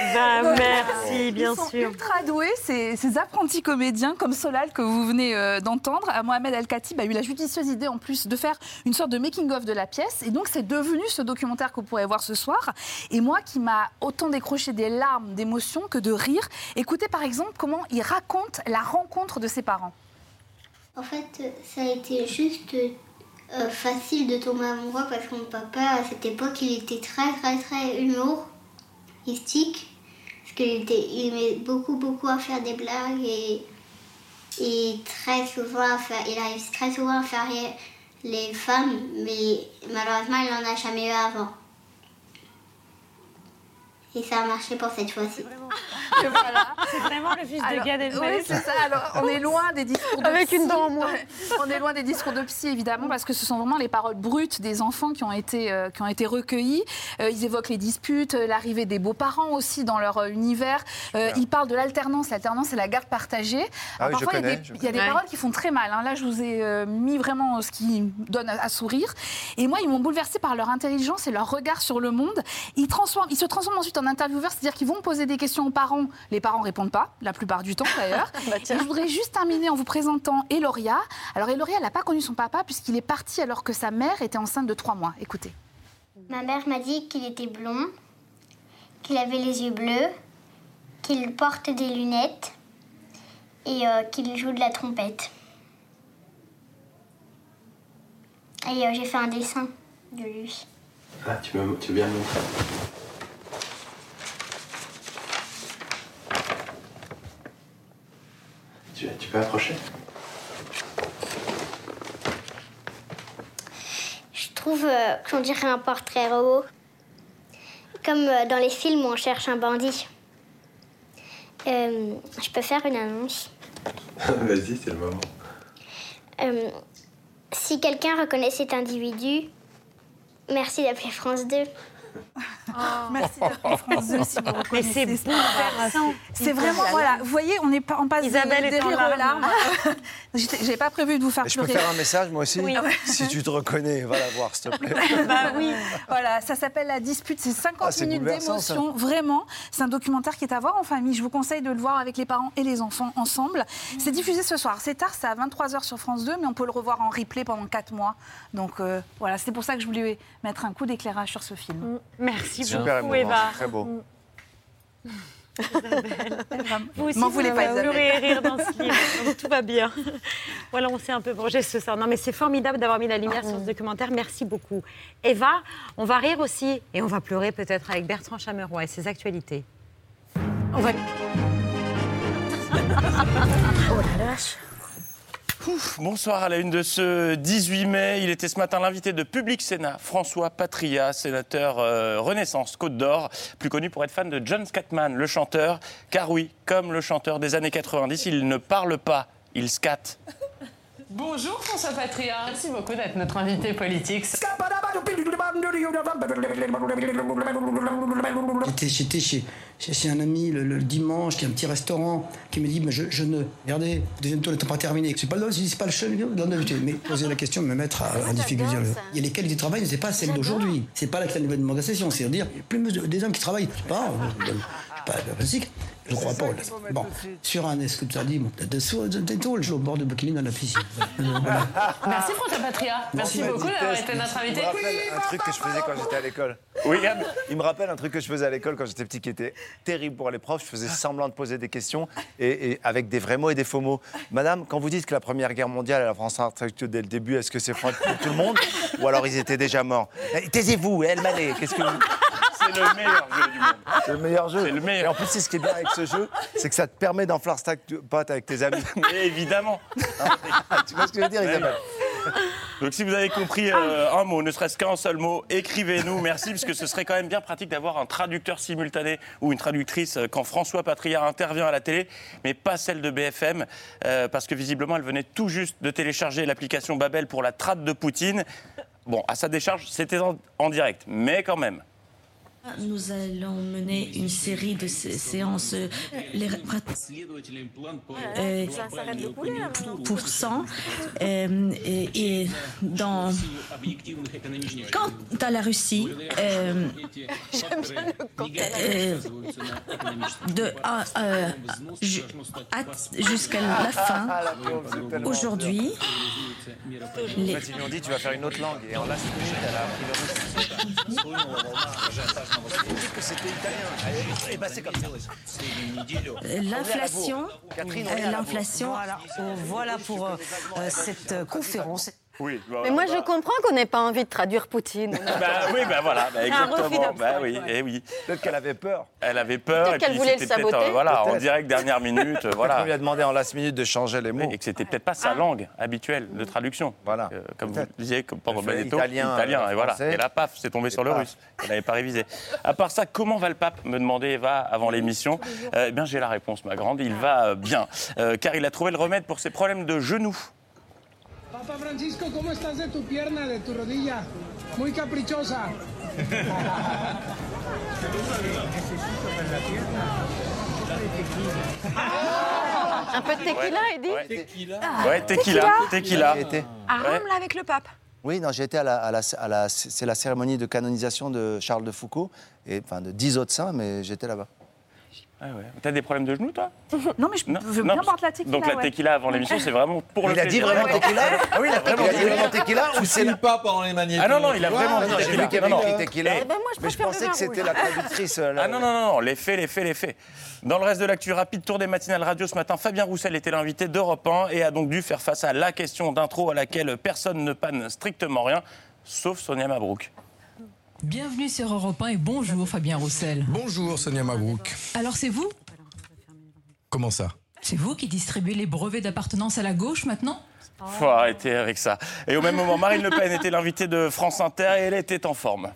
Bah, merci, bien
Ils sont
sûr.
ultra doués, ces, ces apprentis comédiens comme Solal que vous venez euh, d'entendre. Euh, Mohamed El Khatib a eu la judicieuse idée en plus de faire une sorte de making-of de la pièce. Et donc c'est devenu ce documentaire que vous pourrez voir ce soir. Et moi qui m'a autant décroché des larmes d'émotion que de rire. Écoutez par exemple comment il raconte la rencontre de ses parents.
En fait, ça a été juste euh, facile de tomber amoureux parce que mon papa, à cette époque, il était très, très, très Parce qu'il était, il aimait beaucoup, beaucoup à faire des blagues et, très souvent il arrive très souvent à faire rire les femmes, mais malheureusement, il n'en a jamais eu avant. Et ça a marché pour cette fois-ci.
Voilà.
C'est vraiment le fils
Alors,
de Gad Elmaleh.
Oui, c'est ça. Alors, on est loin des discours de
Avec
psy.
une dent en moins.
On est loin des discours de psy, évidemment, parce que ce sont vraiment les paroles brutes des enfants qui ont été, euh, qui ont été recueillies. Euh, ils évoquent les disputes, euh, l'arrivée des beaux-parents aussi dans leur euh, univers. Euh, ils parlent de l'alternance. L'alternance, c'est la garde partagée.
Ah oui,
parfois, il y a des, y a paroles qui font très mal. hein. Là, je vous ai euh, mis vraiment ce qui donne à, à sourire. Et moi, ils m'ont bouleversée par leur intelligence et leur regard sur le monde. Ils, transforment, ils se transforment ensuite en intervieweurs, c'est-à-dire qu'ils vont poser des questions aux parents. Les parents répondent pas, la plupart du temps d'ailleurs.
Bah,
je voudrais juste terminer en vous présentant Eloria. Alors, Eloria, elle n'a pas connu son papa puisqu'il est parti alors que sa mère était enceinte de trois mois. Écoutez.
Ma mère m'a dit qu'il était blond, qu'il avait les yeux bleus, qu'il porte des lunettes et euh, qu'il joue de la trompette. Et euh, j'ai fait un dessin de lui.
Ah, tu, me, tu veux bien me montrer tu, tu peux approcher
Je trouve euh, qu'on dirait un portrait robot. Comme euh, dans les films où on cherche un bandit. Euh, je peux faire une annonce.
Vas-y, c'est le moment.
Si quelqu'un reconnaît cet individu, merci d'appeler France 2.
Merci France 2 si vous
Mais
reconnaissez
c'est
ce
bouleversant.
C'est vraiment, voilà, vous voyez, on est pas en passe
Isabelle
de,
est
de
en
rire aux
larmes.
pas prévu de vous faire
Et je peux
pleurer.
faire un message, moi aussi
Oui.
Si tu te reconnais, va la voir, s'il te plaît.
bah oui. Voilà, ça s'appelle La Dispute. C'est 50
Ah,
minutes d'émotion. Vraiment, c'est un documentaire qui est à voir en famille. Je vous conseille de le voir avec les parents et les enfants ensemble. C'est diffusé ce soir. C'est tard, c'est à 23h sur France 2, mais on peut le revoir en replay pendant 4 mois. Donc euh, voilà, c'est pour ça que je voulais mettre un coup d'éclairage sur ce film.
Merci
Super
beaucoup,
émouvant,
Eva.
c'est très beau.
Vous aussi,
M'en
vous
voulez pas,
pleurer et rire dans ce livre, donc tout va bien. Voilà, on s'est un peu vengé ce soir. Non, mais c'est formidable d'avoir mis la lumière sur ce documentaire. Merci beaucoup. Eva, on va rire aussi et on va pleurer peut-être avec Bertrand Chameroy et ses actualités. On va...
Oh la vache
Bonsoir à la une de ce 18 mai. Il était ce matin l'invité de Public Sénat, François Patria, sénateur euh, Renaissance Côte d'Or, plus connu pour être fan de John Scatman, le chanteur. Car oui, comme le chanteur des années 90, il ne parle pas, il scatte.
Bonjour François Patria. Merci beaucoup d'être notre invité politique.
J'étais, chez, chez, chez un ami le, le dimanche, qui a un petit restaurant, qui me dit mais je, je ne. Regardez, le deuxième tour n'est pas terminé. C'est pas le c'est pas le je- Mais poser la question, me mettre à, à difficulté. Il y a les qualités de travail, c'est pas celle d'aujourd'hui. C'est pas la nouvelle demande de session. C'est dire, il y a plus de- des hommes qui travaillent. Je sais pas, euh, pas pas physique. Je crois pas. Bon, sur un, dessous, dessous, je au bord de bikini dans la piscine. Voilà.
Merci François Patria. Merci
Il m'a
beaucoup d'avoir été
il
notre invité.
me rappelle un truc que je faisais quand j'étais à l'école.
Oui,
Il me rappelle un truc que je faisais à l'école quand j'étais petit qui était terrible pour les profs. Je faisais semblant de poser des questions et, et avec des vrais mots et des faux mots. Madame, quand vous dites que la Première Guerre mondiale, la France a dès le début, est-ce que c'est pour tout le monde ou alors ils étaient déjà morts? Taisez-vous, elle m'allait. Qu'est-ce que vous...
C'est le meilleur jeu du monde.
C'est le meilleur jeu.
C'est le meilleur.
Et en plus, c'est ce qui est bien avec ce jeu, c'est que ça te permet d'enfler stack pote avec tes amis.
Mais évidemment.
tu vois ce que je veux dire, Isabelle
Donc si vous avez compris euh, un mot, ne serait-ce qu'un seul mot, écrivez-nous, merci, parce que ce serait quand même bien pratique d'avoir un traducteur simultané ou une traductrice euh, quand François Patria intervient à la télé, mais pas celle de BFM, euh, parce que visiblement elle venait tout juste de télécharger l'application Babel pour la trade de Poutine. Bon, à sa décharge, c'était en, en direct, mais quand même.
Nous allons mener une série de sé- séances les euh, pour cent euh, et, et dans quant à la Russie euh, euh, de jusqu'à la fin aujourd'hui les-
En fait, ils lui ont dit tu vas faire une autre langue. Et en last minute, elle a appris le russe. Elle dit que c'était italien. Et c'est comme ça.
L'inflation, l'inflation.
Voilà, voilà pour euh, euh, cette euh, conférence.
Oui,
Mais moi, je comprends qu'on n'ait pas envie de traduire Poutine.
Bah oui, bah voilà, bah
Un
exactement. Bah oui,
ouais.
eh oui.
Peut-être qu'elle avait peur.
Elle avait peur.
Peut-être
et
qu'elle voulait le
c'était peut-être,
saboter.
euh, voilà, en direct, dernière minute, euh,
On
voilà.
lui a demandé en last minute de changer les mots.
Et que c'était peut-être pas sa langue habituelle de traduction.
Voilà.
Euh, comme vous le disiez, comme pendant Benedetto,
italien,
italien,
euh,
et voilà. Et là, paf, c'est tombé
Et
sur le russe. Elle n'avait pas révisé. À part ça, comment va le pape me demandait Eva avant l'émission. Euh, eh bien, j'ai la réponse, ma grande. Il va euh, bien, car il a trouvé le remède pour ses problèmes de genoux.
Papa Francisco, ¿cómo estás de tu pierna, de tu rodilla? Muy caprichosa.
Un peu de tequila, il dit
Ouais,
tequila.
Ouais, tequila, tequila.
À. Rome, là, avec le pape.
Oui, non, j'ai été à la, à la- à la- c'est la cérémonie de canonisation de Charles de Foucault, et, enfin de dix autres saints, mais j'étais là-bas.
Ah ouais. T'as des problèmes de genoux, toi
Non, mais je
Non,
veux
non,
bien boire de la tequila.
Donc la
ouais.
tequila avant l'émission, c'est vraiment pour le
Il a dit vraiment tequila Ah oui, il a vraiment
Il
dit vraiment tequila ou c'est la...
pas pendant les magnétos.
Ah non, non, il a vraiment dit
j'ai vu qu'il avait écrit tequila.
Eh,
ben, moi, je
mais je pensais que c'était la traductrice. euh, la-
Ah non, non, non, non, les faits, les faits, les faits. Dans le reste de l'actu rapide, tour des matinales radio ce matin, Fabien Roussel était l'invité d'Europe 1 et a donc dû faire face à la question d'intro à laquelle personne ne panne strictement rien, sauf Sonia Mabrouk.
Bienvenue sur Europe 1 et bonjour Fabien Roussel.
Bonjour Sonia Mabrouk.
Alors c'est vous
Comment ça?
C'est vous qui distribuez les brevets d'appartenance à la gauche maintenant?
Faut arrêter avec ça. Et au même moment, Marine Le Pen était l'invitée de France Inter et elle était en forme.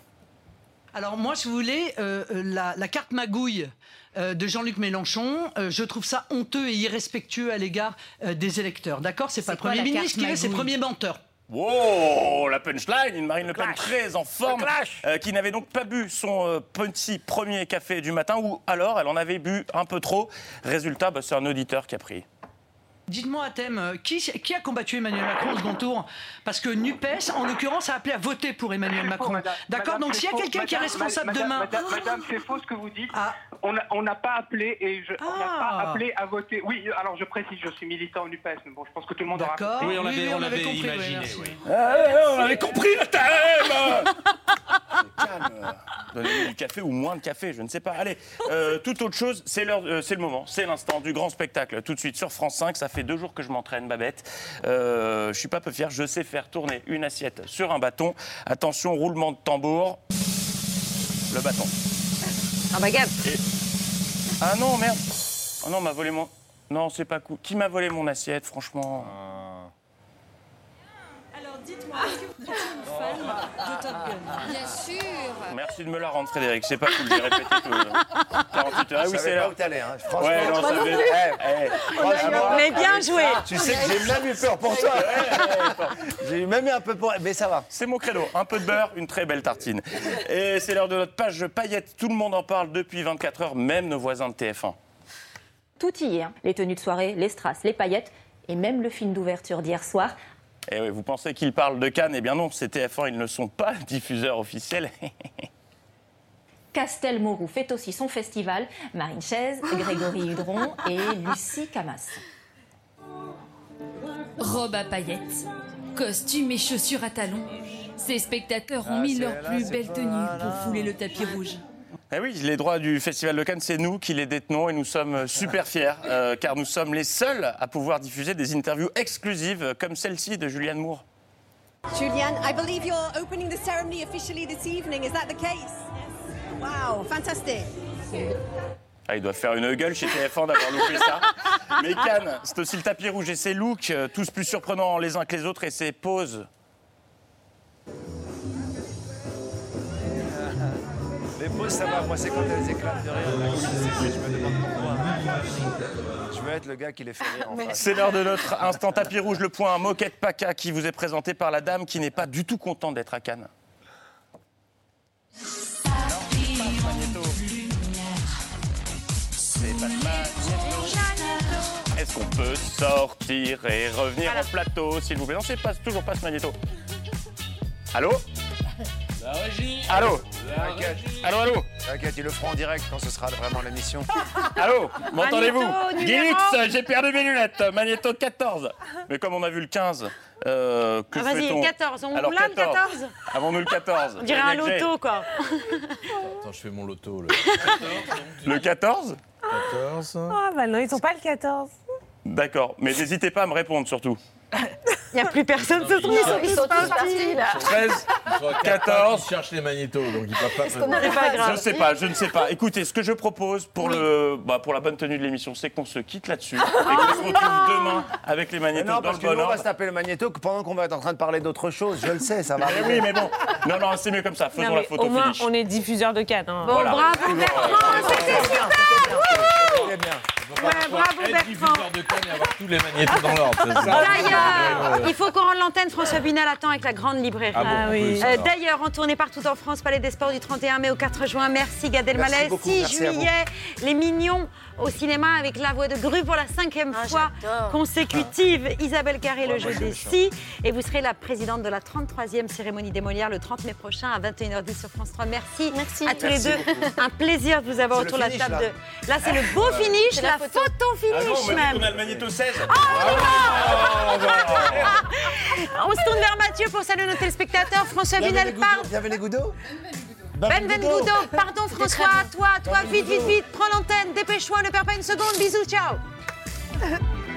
Alors moi, je voulais euh, euh, la, la carte magouille euh, de Jean-Luc Mélenchon. Euh, je trouve ça honteux et irrespectueux à l'égard euh, des électeurs. D'accord? C'est pas le Premier ministre qui est, c'est le premier menteur.
Wow, la punchline, une Marine Le Pen très en forme, euh, qui n'avait donc pas bu son euh, petit premier café du matin, ou alors elle en avait bu un peu trop. Résultat, bah, c'est un auditeur qui a pris.
Dites-moi à thème, euh, qui, qui a combattu Emmanuel Macron au second tour Parce que NUPES, en l'occurrence, a appelé à voter pour Emmanuel Macron. D'accord Donc s'il y a quelqu'un qui est responsable
madame,
demain...
Madame, madame, c'est faux ce que vous dites. On n'a on n'a pas appelé et je, on n'a pas
Ah.
appelé à voter. Oui, alors je précise, je suis militant au NUPES, mais bon, je pense que tout le monde aura
D'accord.
compris.
Oui, on l'avait- Oui, on on compris, imaginé, oui, merci. oui.
Eh, on avait compris le thème Calme. Donnez-lui du café ou moins de café, je ne sais pas. Allez, euh, toute autre chose, c'est l'heure, euh, c'est le moment, c'est l'instant du grand spectacle. Tout de suite sur France 5, ça fait deux jours que je m'entraîne, Babette. Euh, je suis pas peu fier, je sais faire tourner une assiette sur un bâton. Attention, roulement de tambour. Le bâton.
Un baguette.
Et- Ah non, merde. Oh non, on m'a volé mon. Non, c'est pas cool. Qui m'a volé mon assiette, franchement?
Dites-moi, est-ce que vous étiez une fan de Top Gun?
Bien sûr.
Merci de me la rendre, Frédéric. C'est pas cool, j'ai répété tout. euh, 48 heures. Ah oui, c'est là.
où t'allais, hein. Franchement.
Ouais, non, ça fait-
Eh, eh, franchement,
Mais bien
avec
joué.
ça, Tu sais que j'ai même eu peur pour toi. J'ai même eu un peu peur, mais ça va.
C'est mon credo. Un peu de beurre, une très belle tartine. Et c'est l'heure de notre page paillettes. Tout le monde en parle depuis 24 heures, même nos voisins de TF1.
Tout y est, hein. les tenues de soirée, les strass, les paillettes et même le film d'ouverture d'hier soir.
Et oui, vous pensez qu'ils parlent de Cannes Eh bien non, c'est TF1, ils ne sont pas diffuseurs officiels.
Castelmourou fait aussi son festival, Marine Chaise, Grégory Hudron et Lucie Camas.
Robe à paillettes, costumes et chaussures à talons. Ces spectateurs ont
Ah,
mis leur
là,
plus belle tenue
là.
pour fouler le tapis rouge.
Eh oui, les droits du Festival de Cannes, c'est nous qui les détenons et nous sommes super fiers, euh, car nous sommes les seuls à pouvoir diffuser des interviews exclusives comme celle-ci de Julianne Moore.
Julianne, I believe you're opening the ceremony officially this evening. Is that the case? Wow, fantastic.
Ah, ils doivent faire une gueule chez TF1 d'avoir loupé ça. Mais Cannes, c'est aussi le tapis rouge et ses looks, euh, tous plus surprenants les uns que les autres, et ses poses.
Moi, c'est quand elles éclatent de rire. Je me demande pourquoi. Je veux être le gars qui les fait rire en face.
C'est l'heure de notre instant tapis rouge, le point moquette paca qui vous est présenté par la dame qui n'est pas du tout contente d'être à Cannes. C'est pas Est-ce qu'on peut sortir et revenir en plateau, s'il vous plaît? Non, c'est pas, toujours pas ce magnéto. Allô?
La régie
Allô
T'inquiète.
Allô, allô
T'inquiète, ils le feront en direct quand ce sera vraiment l'émission.
Allô M'entendez-vous
Magnéto, numéro
Gilix, j'ai perdu mes lunettes. Magnéto 14. Mais comme on a vu le 15, euh, que
Ah, Vas-y,
fait-on
14. On
Alors,
l'a le 14
Avons-nous le 14
On dirait un loto, quoi.
Attends, je fais mon loto. Le
Le 14
14.
Ah bah non, ils sont pas le 14.
D'accord, mais n'hésitez pas à me répondre surtout.
Il n'y a plus personne ce truc.
Ils sont tous partis là.
13, 14.
14. Ils cherchent les magnétos, donc ils peuvent pas.
qu'on
me-
arrive
C'est pas grave.
Je ne sais pas, je ne sais pas. Écoutez, ce que je propose pour, le, bah, pour la bonne tenue de l'émission, c'est qu'on se quitte là-dessus et qu'on se retrouve demain avec les magnétos
non,
dans
parce
le
que nous,
bon
on va
ordre.
se taper le magnéto que pendant qu'on va être en train de parler d'autre chose. Je le sais, ça va
Mais oui, mais bon. Non, non, c'est mieux comme ça. Faisons
Non,
la photo
au moins,
finish.
on est diffuseur de Cannes. hein.
Bon,
Voilà.
bravo Bertrand C'était super
C'était bien.
Ouais, bravo Bertrand
diffuseur de Cannes et avoir tous les magnétos dans l'ordre.
D'ailleurs, il faut qu'on rende l'antenne. François Bunel attend avec la grande librairie.
Ah bon,
Ah oui.
Euh. D'ailleurs, en tournée partout en France, Palais des Sports du 31 mai au 4 juin. Merci Gad Elmaleh.
beaucoup,
6
merci à vous.
juillet, Les Mignons au cinéma avec La Voix de Grue pour la cinquième
Ah,
fois consécutive. Isabelle Carré, le jeu des si. Et vous serez la présidente de la 33e cérémonie des Molières le 30 mai prochain à 21h10 sur France 3. Merci,
Merci.
à tous
Merci
les deux. Un plaisir de vous avoir autour de la table
là.
de. Là, c'est le beau finish, la,
la
photo,
photo.
Ah non,
finish
on
même.
qu'on a le magnéto 16.
On se tourne vers Mathieu pour saluer nos téléspectateurs. François Bunel parle.
Bienvenue Goudo
Ben Benvenuto, pardon François, toi, toi, vite, vite, vite, prends l'antenne, dépêche-toi, ne perds pas une seconde, bisous, ciao